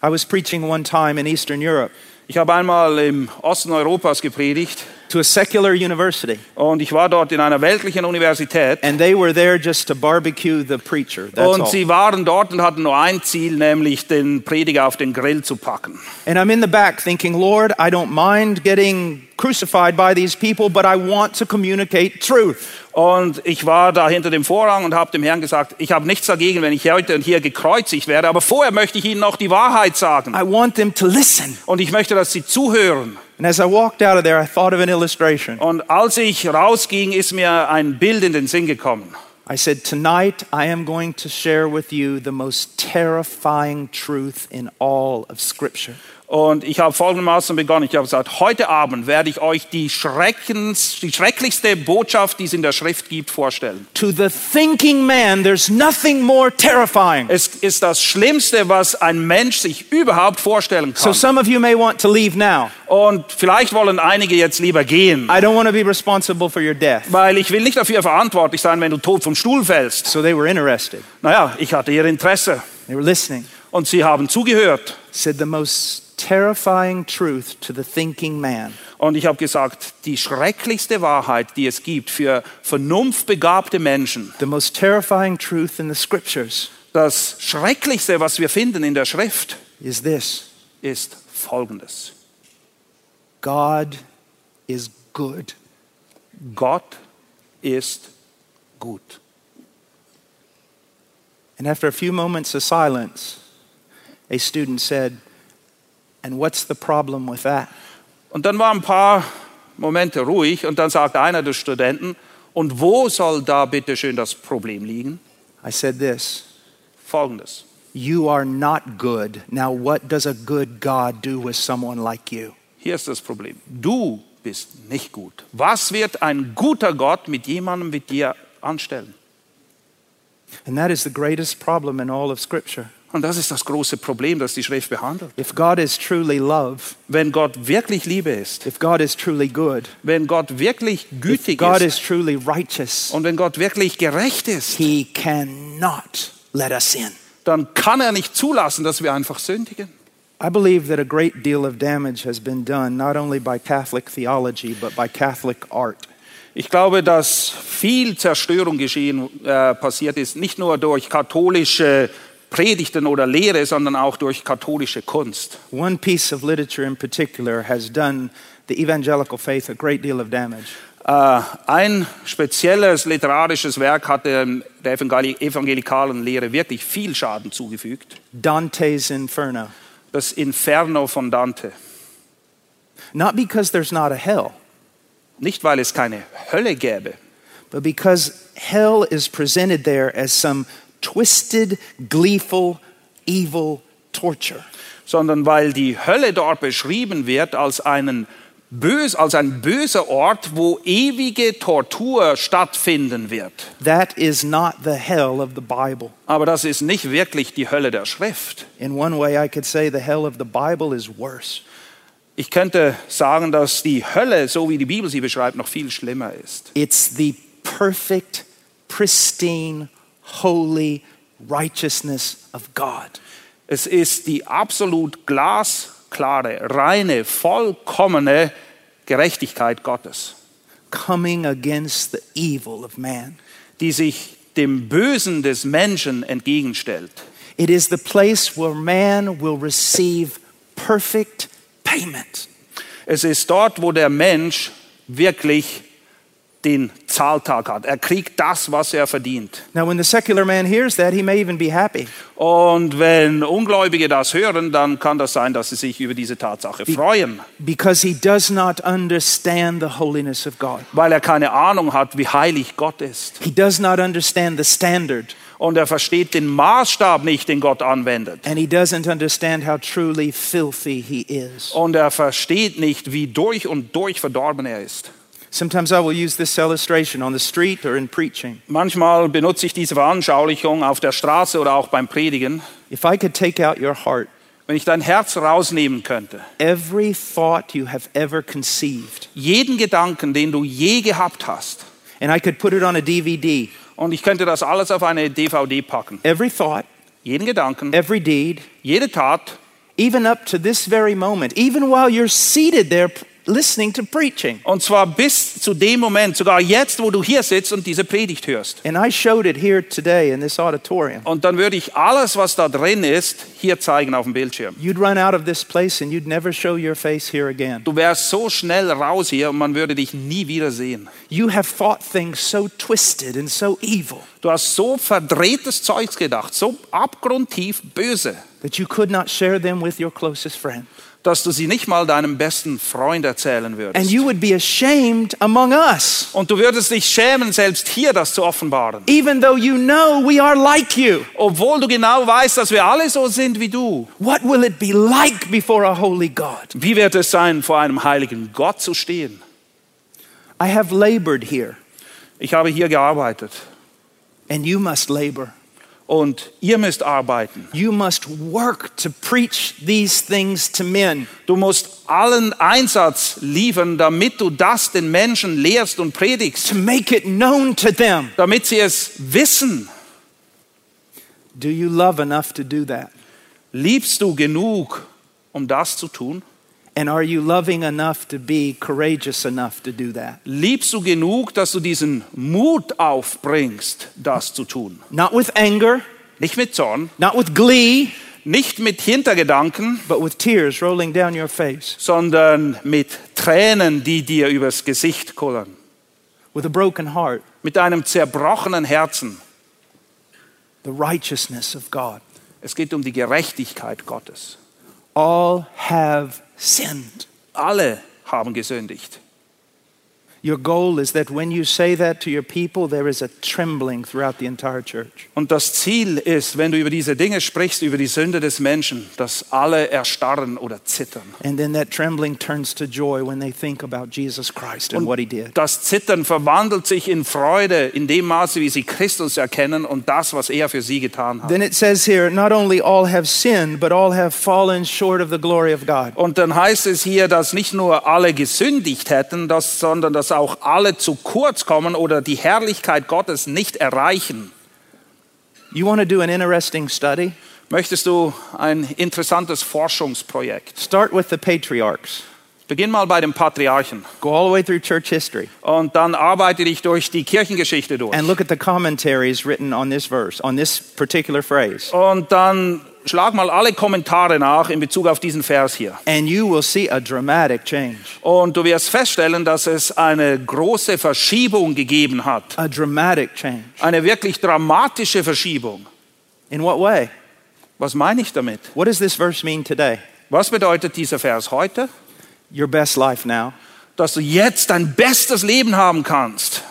I was preaching one time in Eastern Europe Ich habe einmal im Osten Europas gepredigt to a secular university, und ich war dort in einer weltlichen Universität. and they were there just to barbecue the preacher. That's Und all. sie waren dort und hatten nur ein Ziel, nämlich den Prediger auf den Grill zu packen. And I'm in the back thinking, Lord, I don't mind getting crucified by these people, but I want to communicate truth. Und ich war da hinter dem Vorhang und habe dem Herrn gesagt, ich habe nichts dagegen, wenn ich heute und hier gekreuzigt werde, aber vorher möchte ich Ihnen noch die Wahrheit sagen. I want them to listen. Und ich möchte, dass Sie zuhören. And as I walked out of there, I thought of an illustration. Und als ich rausging, ist mir ein Bild in den Sinn gekommen. I said, Tonight I am going to share with you the most terrifying truth in all of Scripture. Und ich habe folgendermaßen begonnen. Ich habe gesagt, heute Abend werde ich euch die, Schreckens, die schrecklichste Botschaft, die es in der Schrift gibt, vorstellen. To the thinking man, there's nothing more terrifying. Es ist das Schlimmste, was ein Mensch sich überhaupt vorstellen So kann. some of you may want to leave now. Und vielleicht wollen einige jetzt lieber gehen, I don't want to be responsible for your death. weil ich will nicht dafür verantwortlich sein, wenn du tot vom Stuhl fällst. So they were interested. Naja, ich hatte ihr Interesse They were listening. und sie haben zugehört. Said the most terrifying truth to the thinking man Und ich habe gesagt, die schrecklichste Wahrheit, die es gibt für vernunftbegabte Menschen, The most terrifying truth in the scriptures das Schrecklichste, was wir finden in der Schrift, is this ist Folgendes. God is good. Gott ist gut. And after a few moments of silence, a student said, And what's the problem with that? Und dann waren ein paar Momente ruhig und dann sagte einer der Studenten, und wo soll da bitte schön das Problem liegen? I said this Folgendes. You are not good. Now, what does a good God do with someone like you? Hier ist das Problem. Du bist nicht gut. Was wird ein guter Gott mit jemandem wie dir anstellen? And that is the greatest problem in all of Scripture. Und das ist das große Problem, das die Schrift behandelt. If God is truly love, Wenn Gott wirklich Liebe ist, if God is truly good, wenn Gott wirklich if gütig God ist is truly righteous, und wenn Gott wirklich gerecht ist, He cannot let us in. dann kann er nicht zulassen, dass wir einfach sündigen. I believe that a great deal of damage has been done not only by Catholic theology, but by Catholic art. Ich glaube, dass viel Zerstörung geschehen äh, passiert ist, nicht nur durch katholische Predigten oder Lehre, sondern auch durch katholische Kunst. One piece of literature in particular has done the evangelical faith a great deal of damage. Äh, ein spezielles literarisches Werk hat der der evangeli- evangelikalen Lehre wirklich viel Schaden zugefügt. Dante's Inferno. Das Inferno von Dante. Not because there's not a hell, Nicht, weil es keine Hölle gäbe, but because hell is presented there as some twisted, gleeful, evil torture. sondern weil die Hölle dort beschrieben wird als einen bös, als ein böser Ort, wo ewige Tortur stattfinden wird. That is not the hell of the Bible. Aber das ist nicht wirklich die Hölle der Schrift. In one way, I could say the hell of the Bible is worse. Ich könnte sagen, dass die Hölle, so wie die Bibel sie beschreibt, noch viel schlimmer ist. It's the perfect, pristine, holy righteousness of God. Es ist die absolut glasklare, reine, vollkommene Gerechtigkeit Gottes, coming against the evil of man. die sich dem Bösen des Menschen entgegenstellt. It is the place where man will receive perfect payment. Es ist dort, wo der Mensch wirklich den Zahltag hat. Er kriegt das, was er verdient. Now, when the secular man hears that, he may even be happy Und wenn Ungläubige das hören, dann kann das sein, dass sie sich über diese Tatsache freuen, because he does not understand the holiness of God. weil er keine Ahnung hat, wie heilig Gott ist. He does not understand the standard, Und er versteht den Maßstab nicht, den Gott anwendet. and he doesn't understand how truly filthy he is. Und er versteht nicht, wie durch und durch verdorben er ist. Sometimes I will use this illustration on the street or in preaching. Manchmal benutze ich diese Veranschaulichung auf der Straße oder auch beim Predigen. If I could take out your heart, Wenn ich dein Herz rausnehmen könnte, every thought you have ever conceived, jeden Gedanken, den du je gehabt hast, and I could put it on a DVD, und ich könnte das alles auf eine DVD packen, every thought, jeden Gedanken, every deed, jede Tat, even up to this very moment, even while you're seated there listening to preaching. und zwar bis zu dem Moment, sogar jetzt, wo du hier sitzt und diese Predigt hörst. And I showed it here today in this auditorium. Und dann würde ich alles, was da drin ist, hier zeigen auf dem Bildschirm. You'd run out of this place and you'd never show your face here again. Du wärst so schnell raus hier und man würde dich nie wieder sehen. You have thought things so twisted and so evil Du hast so verdrehtes Zeugs gedacht, so abgrundtief böse, that you could not share them with your closest friend. Dass du sie nicht mal deinem besten Freund erzählen And würdest. you would be ashamed among us, Und du würdest dich schämen, selbst hier das zu offenbaren. even though you know we are like you. Obwohl du genau weißt, dass wir alle so sind wie du. What will it be like before a holy God? Wie wird es sein, vor einem heiligen Gott zu stehen? I have labored here, Ich habe hier gearbeitet and you must labor. Und ihr müsst arbeiten. You must work to preach these things to men. Du musst allen Einsatz liefern, damit du das den Menschen lehrst und predigst, to make it known to them. damit sie es wissen. Do you love enough to do that? Liebst du genug, um das zu tun? And are you loving enough to be courageous enough to do that? Liebst du genug, dass du diesen Mut aufbringst, das zu tun? Not with anger, Nicht mit Zorn, not with glee, nicht mit Hintergedanken, but with tears rolling down your face, sondern mit Tränen, die dir übers Gesicht kullern. with a broken heart, Mit einem zerbrochenen Herzen. the righteousness of God. Es geht um die Gerechtigkeit Gottes. All have sinned. Alle haben gesündigt. Your goal is that when you say that to your people, there is a trembling throughout the entire church. Und das Ziel ist, wenn du über diese Dinge sprichst, über die Sünde des Menschen, dass alle erstarren oder zittern. And then that trembling turns to joy when they think about Jesus Christ and what he did. Das Zittern verwandelt sich in Freude in dem Maße, wie sie Christus erkennen und das, was er für sie getan hat. Then it says here, not only all have sinned, but all have fallen short of the glory of God. Und dann heißt es hier, dass nicht nur alle gesündigt hätten, dass, sondern dass auch alle zu kurz kommen oder die Herrlichkeit Gottes nicht erreichen. You want to do an interesting study? Möchtest du ein interessantes Forschungsprojekt? Start with the patriarchs. Beginn mal bei den Patriarchen Go all the way through church history und dann arbeite dich durch die Kirchengeschichte durch. and look at the commentaries written on this verse, on this particular phrase. Und dann schlag mal alle Kommentare nach in Bezug auf diesen Vers hier. And you will see a dramatic change. Und du wirst feststellen, dass es eine große Verschiebung gegeben hat. A dramatic change. Eine wirklich dramatische Verschiebung. In what way? Was meine ich damit? What does this verse mean today? Was bedeutet dieser Vers heute? Your best life now. Dass du jetzt dein bestes Leben haben kannst.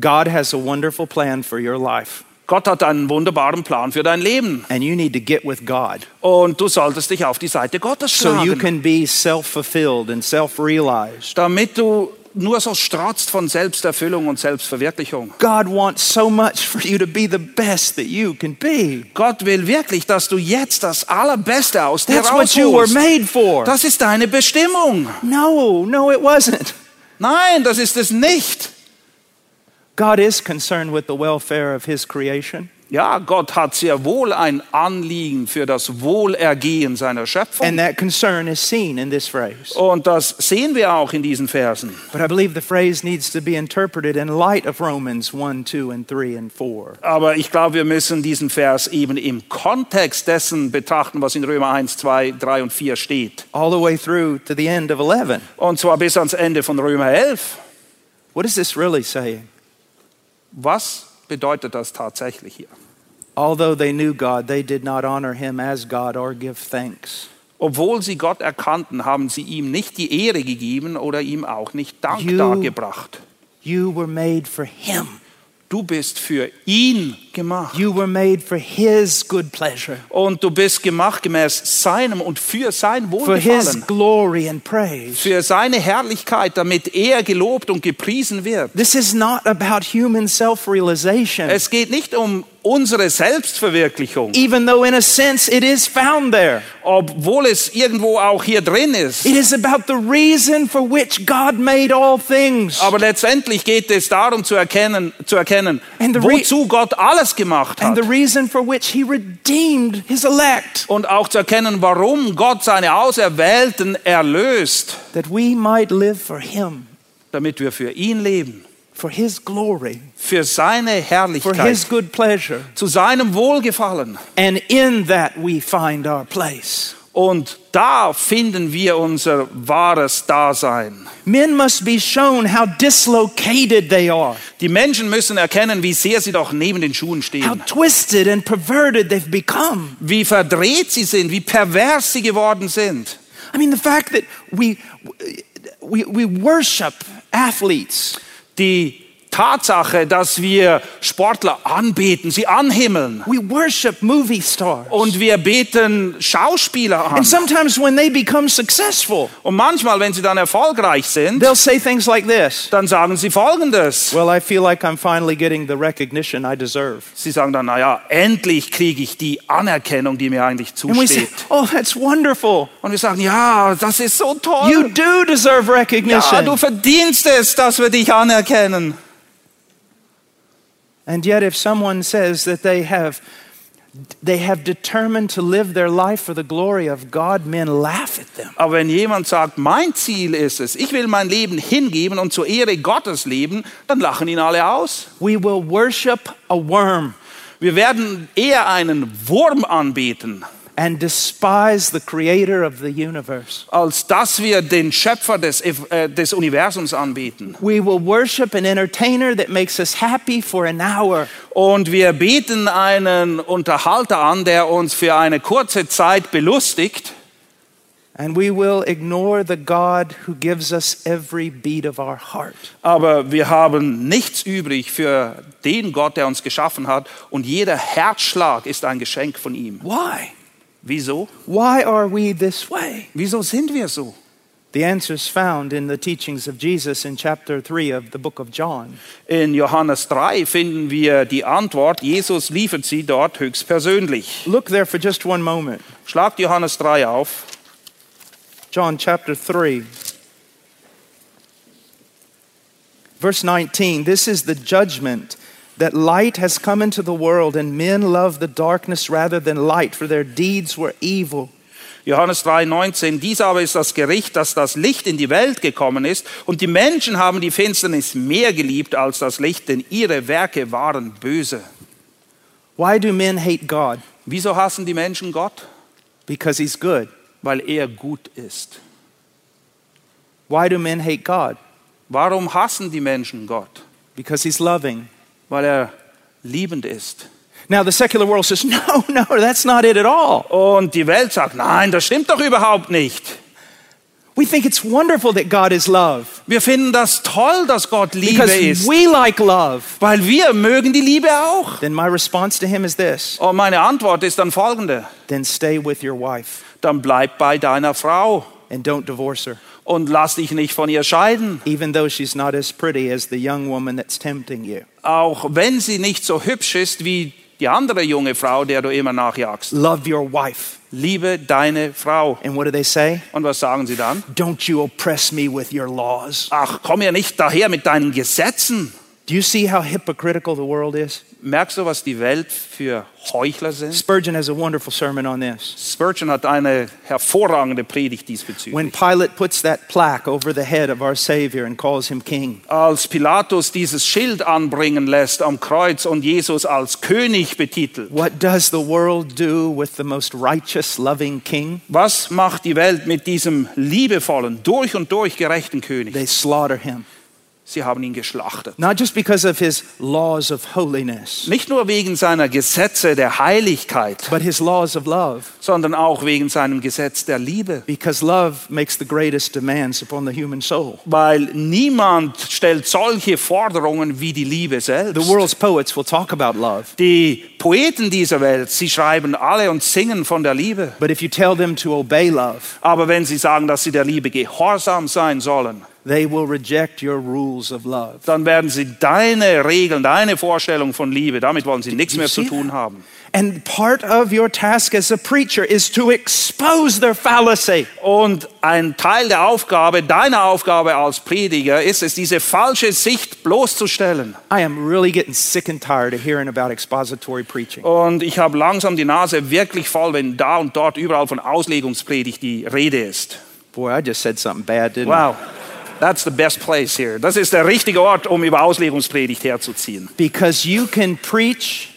God has a wonderful plan for your life. Gott hat einen wunderbaren Plan für dein Leben. And you need to get with God Und du solltest dich auf die Seite Gottes so you schlagen, can be self fulfilled and self realized. damit du nur so strotzt von Selbsterfüllung und Selbstverwirklichung. God wants so much for you to be the best that you can be. Gott will wirklich, dass du jetzt das Allerbeste aus dir That's what you were made for. Das ist deine Bestimmung. No, no, it wasn't. Nein, das ist es nicht. God is concerned with the welfare of His creation. Ja, Gott hat sehr wohl ein Anliegen für das Wohlergehen seiner Schöpfung. And that concern is seen in this phrase. Und das sehen wir auch in diesen Versen. But I believe the phrase needs to be interpreted in light of Romans 1, 2, and 3, and 4. Aber ich glaube, wir müssen diesen Vers eben im Kontext dessen betrachten, was in Römer 1, 2, 3 und 4 steht. All the way through to the end of 11. Und zwar bis ans Ende von Römer 11. What is this really saying? Was bedeutet das tatsächlich hier? Although they knew God, they did not honor him as God or give thanks. Obwohl sie Gott erkannten, haben sie ihm nicht die Ehre gegeben oder ihm auch nicht Dank You- dargebracht. You were made for him. Du bist für ihn gemacht. You were made for his good pleasure, Und du bist gemacht gemäß seinem und für sein for his Wohlgefallen. glory and praise. Für seine Herrlichkeit, damit er gelobt und gepriesen wird. This is not about human self realization, Es geht nicht um unsere Selbstverwirklichung, even though in a sense it is found there. obwohl es irgendwo auch hier drin ist. It is about the reason for which God made all things. Aber letztendlich geht es darum zu erkennen, zu erkennen And wozu Gott alles gemacht And hat. the reason for which he redeemed his elect, Und auch zu erkennen, warum Gott seine Auserwählten erlöst, that we might live for him, damit wir für ihn leben, for his glory, für seine for his Herrlichkeit, good pleasure. zu seinem Wohlgefallen. And in that we find our place. Und da finden wir unser wahres Dasein. Men must be shown how dislocated they are, Die Menschen müssen erkennen, wie sehr sie doch neben den Schuhen how stehen, twisted and perverted they've become. wie verdreht sie sind, wie pervers sie geworden sind. I mean, the fact that we, we, we worship athletes, Die Tatsache, dass wir Sportler anbeten, sie anhimmeln we worship movie stars. und wir beten Schauspieler an. And sometimes when they become successful, Und manchmal, wenn sie dann erfolgreich sind, they'll say things like this dann sagen sie Folgendes. Well, I feel like I'm finally getting the recognition I deserve. Sie sagen dann, naja, endlich kriege ich die Anerkennung, die mir eigentlich And we say, zusteht. Oh, that's wonderful. Und wir sagen, ja, das ist so toll. You do deserve Ja, recognition. du verdienst es, dass wir dich anerkennen. And yet, if someone says that they have, they have determined to live their life for the glory of God, men laugh at them. Aber wenn jemand sagt, mein Ziel ist es, ich will mein Leben hingeben und zur Ehre Gottes leben, dann lachen ihn alle aus. We will worship a worm Wir werden eher einen Wurm anbeten, and despise the creator of the universe. als dass wir den Schöpfer des, äh, des Universums anbeten. We will worship an entertainer that makes us happy for an hour. Und wir beten einen Unterhalter an, der uns für eine kurze Zeit belustigt. And we will ignore the God who gives us every beat of our heart. Aber wir haben nichts übrig für den Gott, der uns geschaffen hat. Und jeder Herzschlag ist ein Geschenk von ihm. Why? Wieso? Why are we this way? Wieso sind wir so? The answer is found in the teachings of Jesus in chapter 3 of the book of John. In Johannes 3 finden wir die Antwort. Jesus liefert sie dort höchstpersönlich. Look there for just one moment. Schlagt Johannes 3 auf. John chapter 3. Verse 19 This is the judgment that light has come into the world, and men love the darkness rather than light, for their deeds were evil. Johannes 3, 19. Dies aber ist das Gericht, dass das Licht in die Welt gekommen ist. Und die Menschen haben die Finsternis mehr geliebt als das Licht, denn ihre Werke waren böse. Why do men hate God? Wieso hassen die Menschen Gott? Because he's good. Weil er gut ist. Why do men hate God? Warum hassen die Menschen Gott? Because he's loving. Weil er liebend ist. Now, the secular world says, no, no, that's not it at all. Und die Welt sagt, nein, das stimmt doch überhaupt nicht. We think it's wonderful that God is love Wir finden das toll, dass Gott Liebe because ist, we like love. weil wir mögen die Liebe auch. Then my response to him is this Und meine Antwort ist dann folgende. then stay with your wife Dann bleib bei deiner Frau and don't divorce her, und lass dich nicht von ihr scheiden. even though she's not as pretty as the young woman that's tempting you. Auch wenn sie nicht so hübsch ist wie die andere junge Frau, der du immer nachjagst. Love your wife. Liebe deine Frau. And what do they say? Und was sagen sie dann? Don't you oppress me with your laws. Ach, komm ja nicht daher mit deinen Gesetzen. Do you see how hypocritical the world is? Merkst du, was die Welt für Heuchler sind? Spurgeon has a wonderful sermon on this. Spurgeon hat eine hervorragende Predigt When diesbezüglich. Pilate puts that plaque over the head of our Savior and calls him king, Als Pilatus dieses Schild anbringen lässt am Kreuz und Jesus als König betitelt, what does the world do with the most righteous, loving king? was macht die Welt mit diesem liebevollen, durch und durch gerechten König? They slaughter him. Sie haben ihn geschlachtet. Not just because of his laws of holiness, Nicht nur wegen seiner Gesetze der Heiligkeit, but his laws of love. sondern auch wegen seinem Gesetz der Liebe. Because love makes the greatest demands upon the human soul. Weil niemand stellt solche Forderungen wie die Liebe selbst. The world's poets will talk about love, Die Poeten dieser Welt, sie schreiben alle und singen von der Liebe. but if you tell them to obey love, Aber wenn sie sagen, dass sie der Liebe gehorsam sein sollen, they will reject your rules of love. dann werden sie deine Regeln, deine Vorstellung von Liebe, damit wollen sie nichts mehr zu tun haben. And part of your task as a preacher is to expose their fallacy. Und ein Teil der Aufgabe, deiner Aufgabe als Prediger, ist es, diese falsche Sicht bloßzustellen. I am really getting sick and tired of hearing about expository preaching. Und ich habe langsam die Nase wirklich voll, wenn da und dort überall von Auslegungspredigt die Rede ist. Boy, I just said something bad, didn't Wow, that's the best place here. Das ist der richtige Ort, um über Auslegungspredigt herzuziehen. Because you can preach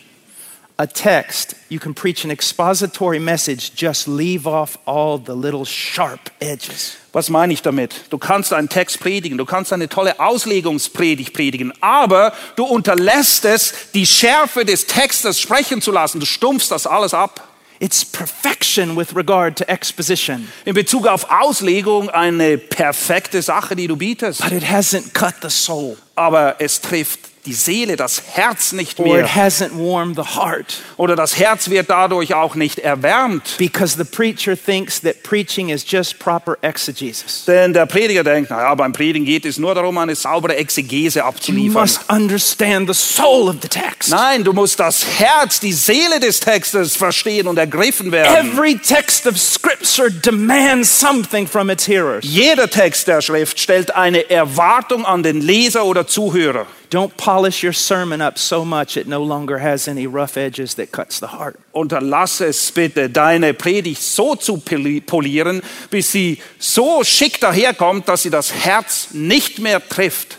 a text, you can preach an expository message, just leave off all the little sharp edges. Was meine ich damit? Du kannst einen Text predigen, du kannst eine tolle Auslegungspredigt predigen, aber du unterlässt es, die Schärfe des Textes sprechen zu lassen. Du stumpfst das alles ab. It's perfection with regard to exposition, In Bezug auf Auslegung eine perfekte Sache, die du bietest. but it hasn't cut the soul Aber es trifft die Seele, das Herz nicht or mehr. it hasn't warmed the heart. Oder das Herz wird dadurch auch nicht erwärmt. Because the preacher thinks that preaching is just proper exegesis. Denn der Prediger denkt, naja, beim Predigen geht es nur darum, eine saubere Exegese You abzuliefern. must understand the soul of the text. Nein, du musst das Herz, die Seele des Textes verstehen und ergriffen werden. Every text of Scripture demands something from its hearers. Jeder Text der Schrift stellt eine Erwartung an den Leser oder Zuhörer. Don't polish your sermon up so much it no longer has any rough edges that cuts the heart. Unterlass es bitte, deine Predigt so zu polieren, bis sie so schick daherkommt, dass sie das Herz nicht mehr trifft.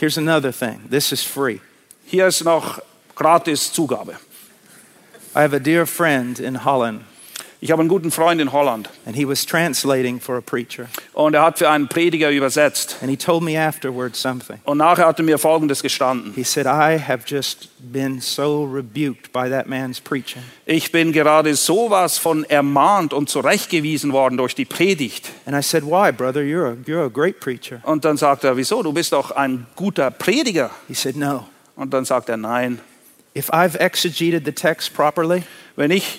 Here's another thing. This is free. Hier ist noch gratis Zugabe. I have a dear friend in Holland, Ich habe einen guten Freund in Holland and he was translating for a preacher. und er hat für einen Prediger übersetzt. And he told me afterwards something. Und nachher hat er mir Folgendes gestanden. He said, I have just been so rebuked by that man's preaching. Ich bin gerade sowas von ermahnt und zurechtgewiesen worden durch die Predigt. And I said, Why, brother? You're a, you're a great preacher. Und dann sagt er, wieso? Du bist doch ein guter Prediger. He said, No. Und dann sagt er, nein. If I've exegeted the text properly, Wenn ich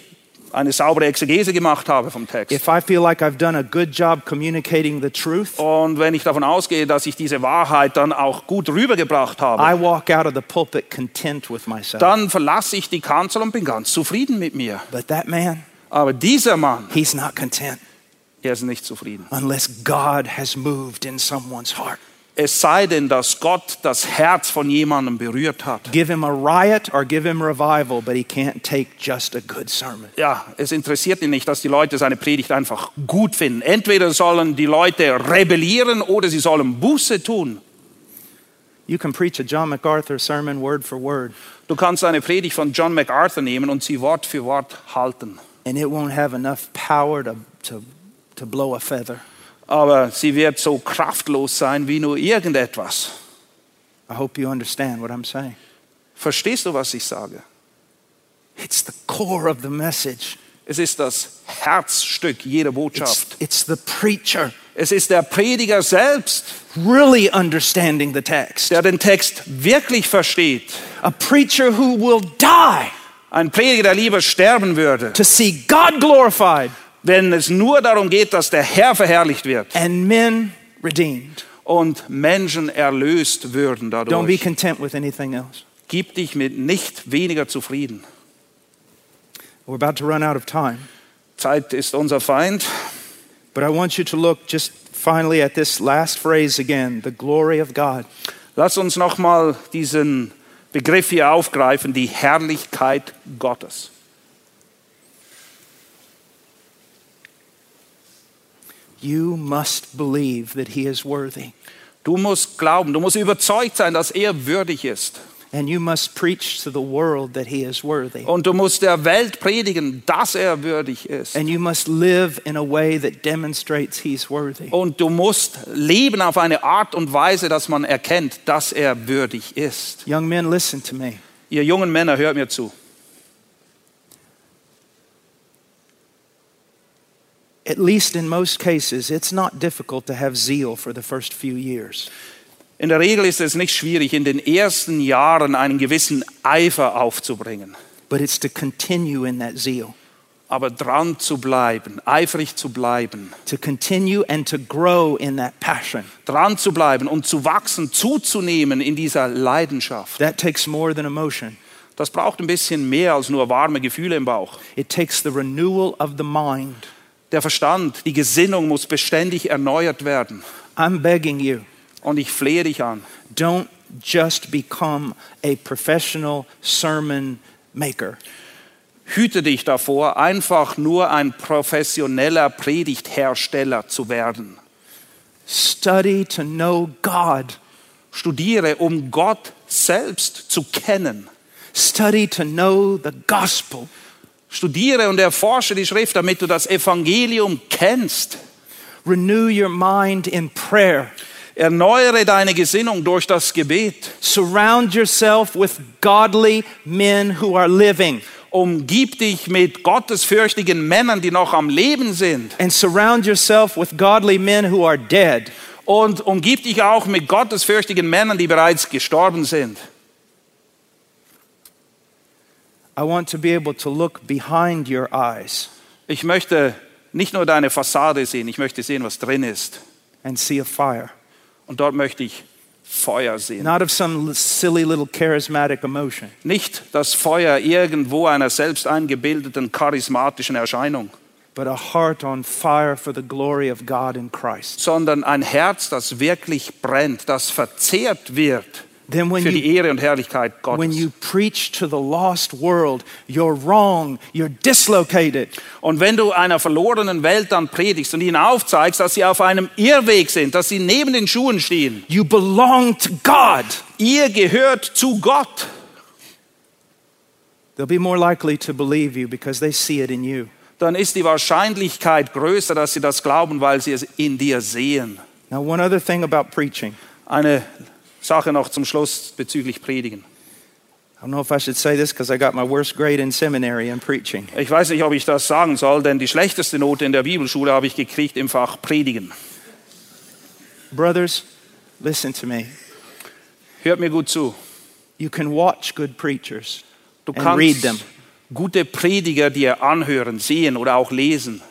eine saubere Exegese gemacht habe vom Text if I feel like I've done a good job communicating the truth, und wenn ich davon ausgehe, dass ich diese Wahrheit dann auch gut rübergebracht habe, I walk out of the pulpit content with myself. dann verlasse ich die Kanzel und bin ganz zufrieden mit mir. But that man, Aber dieser Mann, he's not content er ist nicht zufrieden. unless God has moved in someone's heart. Es sei denn, dass Gott das Herz von jemandem berührt hat. Give him a riot or give him revival, but he can't take just a good sermon. Ja, es interessiert ihn nicht, dass die Leute seine Predigt einfach gut finden. Entweder sollen die Leute rebellieren oder sie sollen Buße tun. You can preach a John MacArthur sermon word for word, Du kannst eine Predigt von John MacArthur nehmen und sie Wort für Wort halten. and it won't have enough power to, to, to blow a feather. Aber sie wird so kraftlos sein wie nur irgendetwas. I hope you understand what I'm saying. Verstehst du, was ich sage? It's the core of the message. Es ist das Herzstück jeder It's, Botschaft. it's the preacher Es ist der Prediger selbst, really understanding the text. der den Text wirklich versteht. A preacher who will die Ein Prediger, der lieber sterben würde, to see God glorified wenn es nur darum geht, dass der Herr verherrlicht wird and men redeemed. und Menschen erlöst würden Don't be dadurch. content with anything else. Gib dich mit nicht weniger zufrieden. We're about to run out of time, Zeit ist unser Feind. but I want you to look just finally at this last phrase again the glory of God. Lass uns nochmal diesen Begriff hier aufgreifen, die Herrlichkeit Gottes. You must believe that He is worthy, Du musst glauben, du musst überzeugt sein, dass er würdig ist. and you must preach to the world that He is worthy. Und du musst der Welt predigen, dass er würdig ist. And you must live in a way that demonstrates He's worthy. Und du musst leben auf eine Art und Weise, dass man erkennt, dass er würdig ist. Young men, listen to me. Ihr jungen Männer, hört mir zu. At least in most cases, it's not difficult to have zeal for the first few years. In der Regel ist es nicht schwierig, in den ersten Jahren einen gewissen Eifer aufzubringen. But it's to continue in that zeal, Aber dran zu bleiben, eifrig zu bleiben, to continue and to grow in that passion. dran zu bleiben und zu wachsen, zuzunehmen in dieser Leidenschaft. That takes more than emotion. Das braucht ein bisschen mehr als nur warme Gefühle im Bauch. It takes the renewal of the mind. Der Verstand, die Gesinnung muss beständig erneuert werden. I'm begging you, Und ich flehe dich an, don't just become a professional sermon maker. hüte dich davor, einfach nur ein professioneller Predigthersteller zu werden. Study to know God. Studiere, um Gott selbst zu kennen. Study to know the gospel. Studiere und erforsche die Schrift, damit du das Evangelium kennst. Renew your mind in prayer. Erneuere deine Gesinnung durch das Gebet. Surround yourself with godly men who are living. Umgib dich mit gottesfürchtigen Männern, die noch am Leben sind. And surround yourself with godly men who are dead. Und umgib dich auch mit gottesfürchtigen Männern, die bereits gestorben sind. I want to be able to look behind your eyes Ich möchte nicht nur deine Fassade sehen, ich möchte sehen, was drin ist. and see a fire. Und dort möchte ich Feuer sehen. Not of some silly little charismatic emotion, Nicht das Feuer irgendwo einer selbst eingebildeten charismatischen Erscheinung, but a heart on fire for the glory of God in Christ. sondern ein Herz, das wirklich brennt, das verzehrt wird Then when für you die Ehre und Herrlichkeit when Gottes. you preach to the lost world, you're wrong, you're dislocated. Und wenn du einer verlorenen Welt dann predigst und ihnen aufzeigst, dass sie auf einem Irrweg sind, dass sie neben den Schuhen stehen, You belong to God. ihr gehört zu Gott, They'll be more likely to believe you because they see it in you. dann ist die Wahrscheinlichkeit größer, dass sie das glauben, weil sie es in dir sehen. Now, one other thing about preaching. Eine Sache noch zum Schluss bezüglich Predigen. I don't know if I should say this because I got my worst grade in seminary in preaching. Ich weiß nicht, ob ich das sagen soll, denn die schlechteste Note in der Bibelschule habe ich gekriegt im Fach Predigen. Brothers, listen to me. Hört mir gut zu. You can watch good preachers Du and read them, kannst gute Prediger dir anhören, sehen oder auch lesen.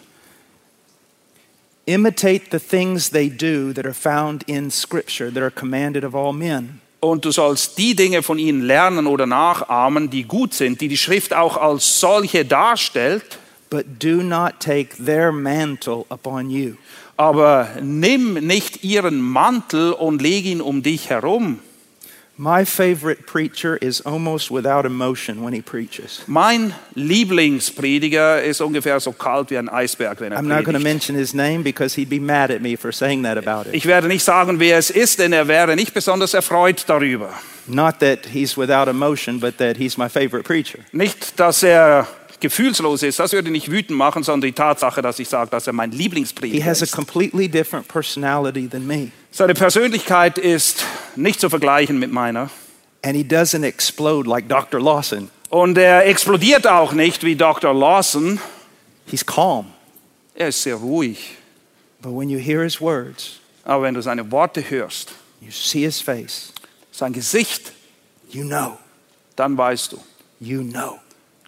Imitate the things they do that are found in Scripture that are commanded of all men. Und du sollst die Dinge von ihnen lernen oder nachahmen, die gut sind, die die Schrift auch als solche darstellt. But do not take their mantle upon you. Aber nimm nicht ihren Mantel und leg ihn um dich herum. My favorite preacher is almost without emotion when he preaches. Mein Lieblingsprediger ist ungefähr so kalt wie ein Eisberg, wenn er I'm not going to mention his name because he'd be mad at me for saying that about it. Ich werde nicht sagen, wer es ist, denn er wäre nicht besonders erfreut darüber. Not that he's without emotion, but that he's my favorite preacher. Nicht, dass er gefühlslos ist, das würde nicht wütend machen, sondern die Tatsache, dass ich sage, dass er mein He Lieblingsprediger has a ist. completely different personality than me, Seine Persönlichkeit ist nicht zu vergleichen mit meiner. and he doesn't explode like Dr. Lawson. Und er explodiert auch nicht wie Dr. Lawson. He's calm. Er ist sehr ruhig. But when you hear his words, Aber wenn du seine Worte hörst, you see his face, sein Gesicht, you know, dann weißt du. you know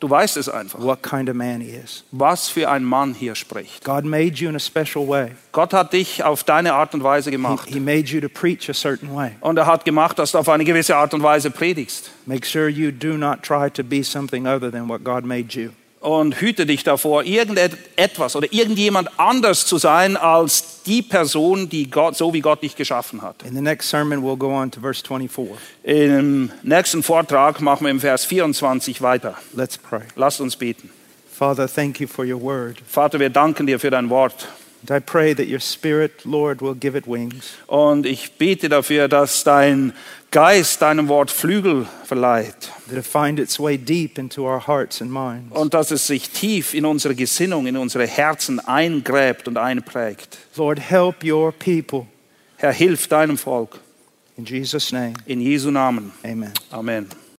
Du weißt es einfach, what kind of man he is. was für ein Mann hier spricht. God made you in a special way. Gott hat dich auf deine Art und Weise He, gemacht. he made you to preach a certain way. Und er hat gemacht, dass du auf eine gewisse Art und Weise predigst. Make sure you do not try to be something other than what God made you. Und hüte dich davor, irgendetwas oder irgendjemand anders zu sein als die Person, die Gott, so wie Gott dich geschaffen hat. In the next sermon, we'll go on to verse 24. Im nächsten Vortrag machen wir im Vers 24 weiter. Let's pray. Lasst uns beten. Father, thank you for your word. Vater, wir danken dir für dein Wort. And I pray that your spirit, Lord, will give it wings. Und ich bete dafür, dass dein Geist deinem Wort Flügel verleiht that it find its way deep into our hearts and minds. und dass es sich tief in unsere Gesinnung, in unsere Herzen eingräbt und einprägt. Lord, help your people. Herr, hilf deinem Volk. In Jesus' name, In Jesu Namen. amen. Amen.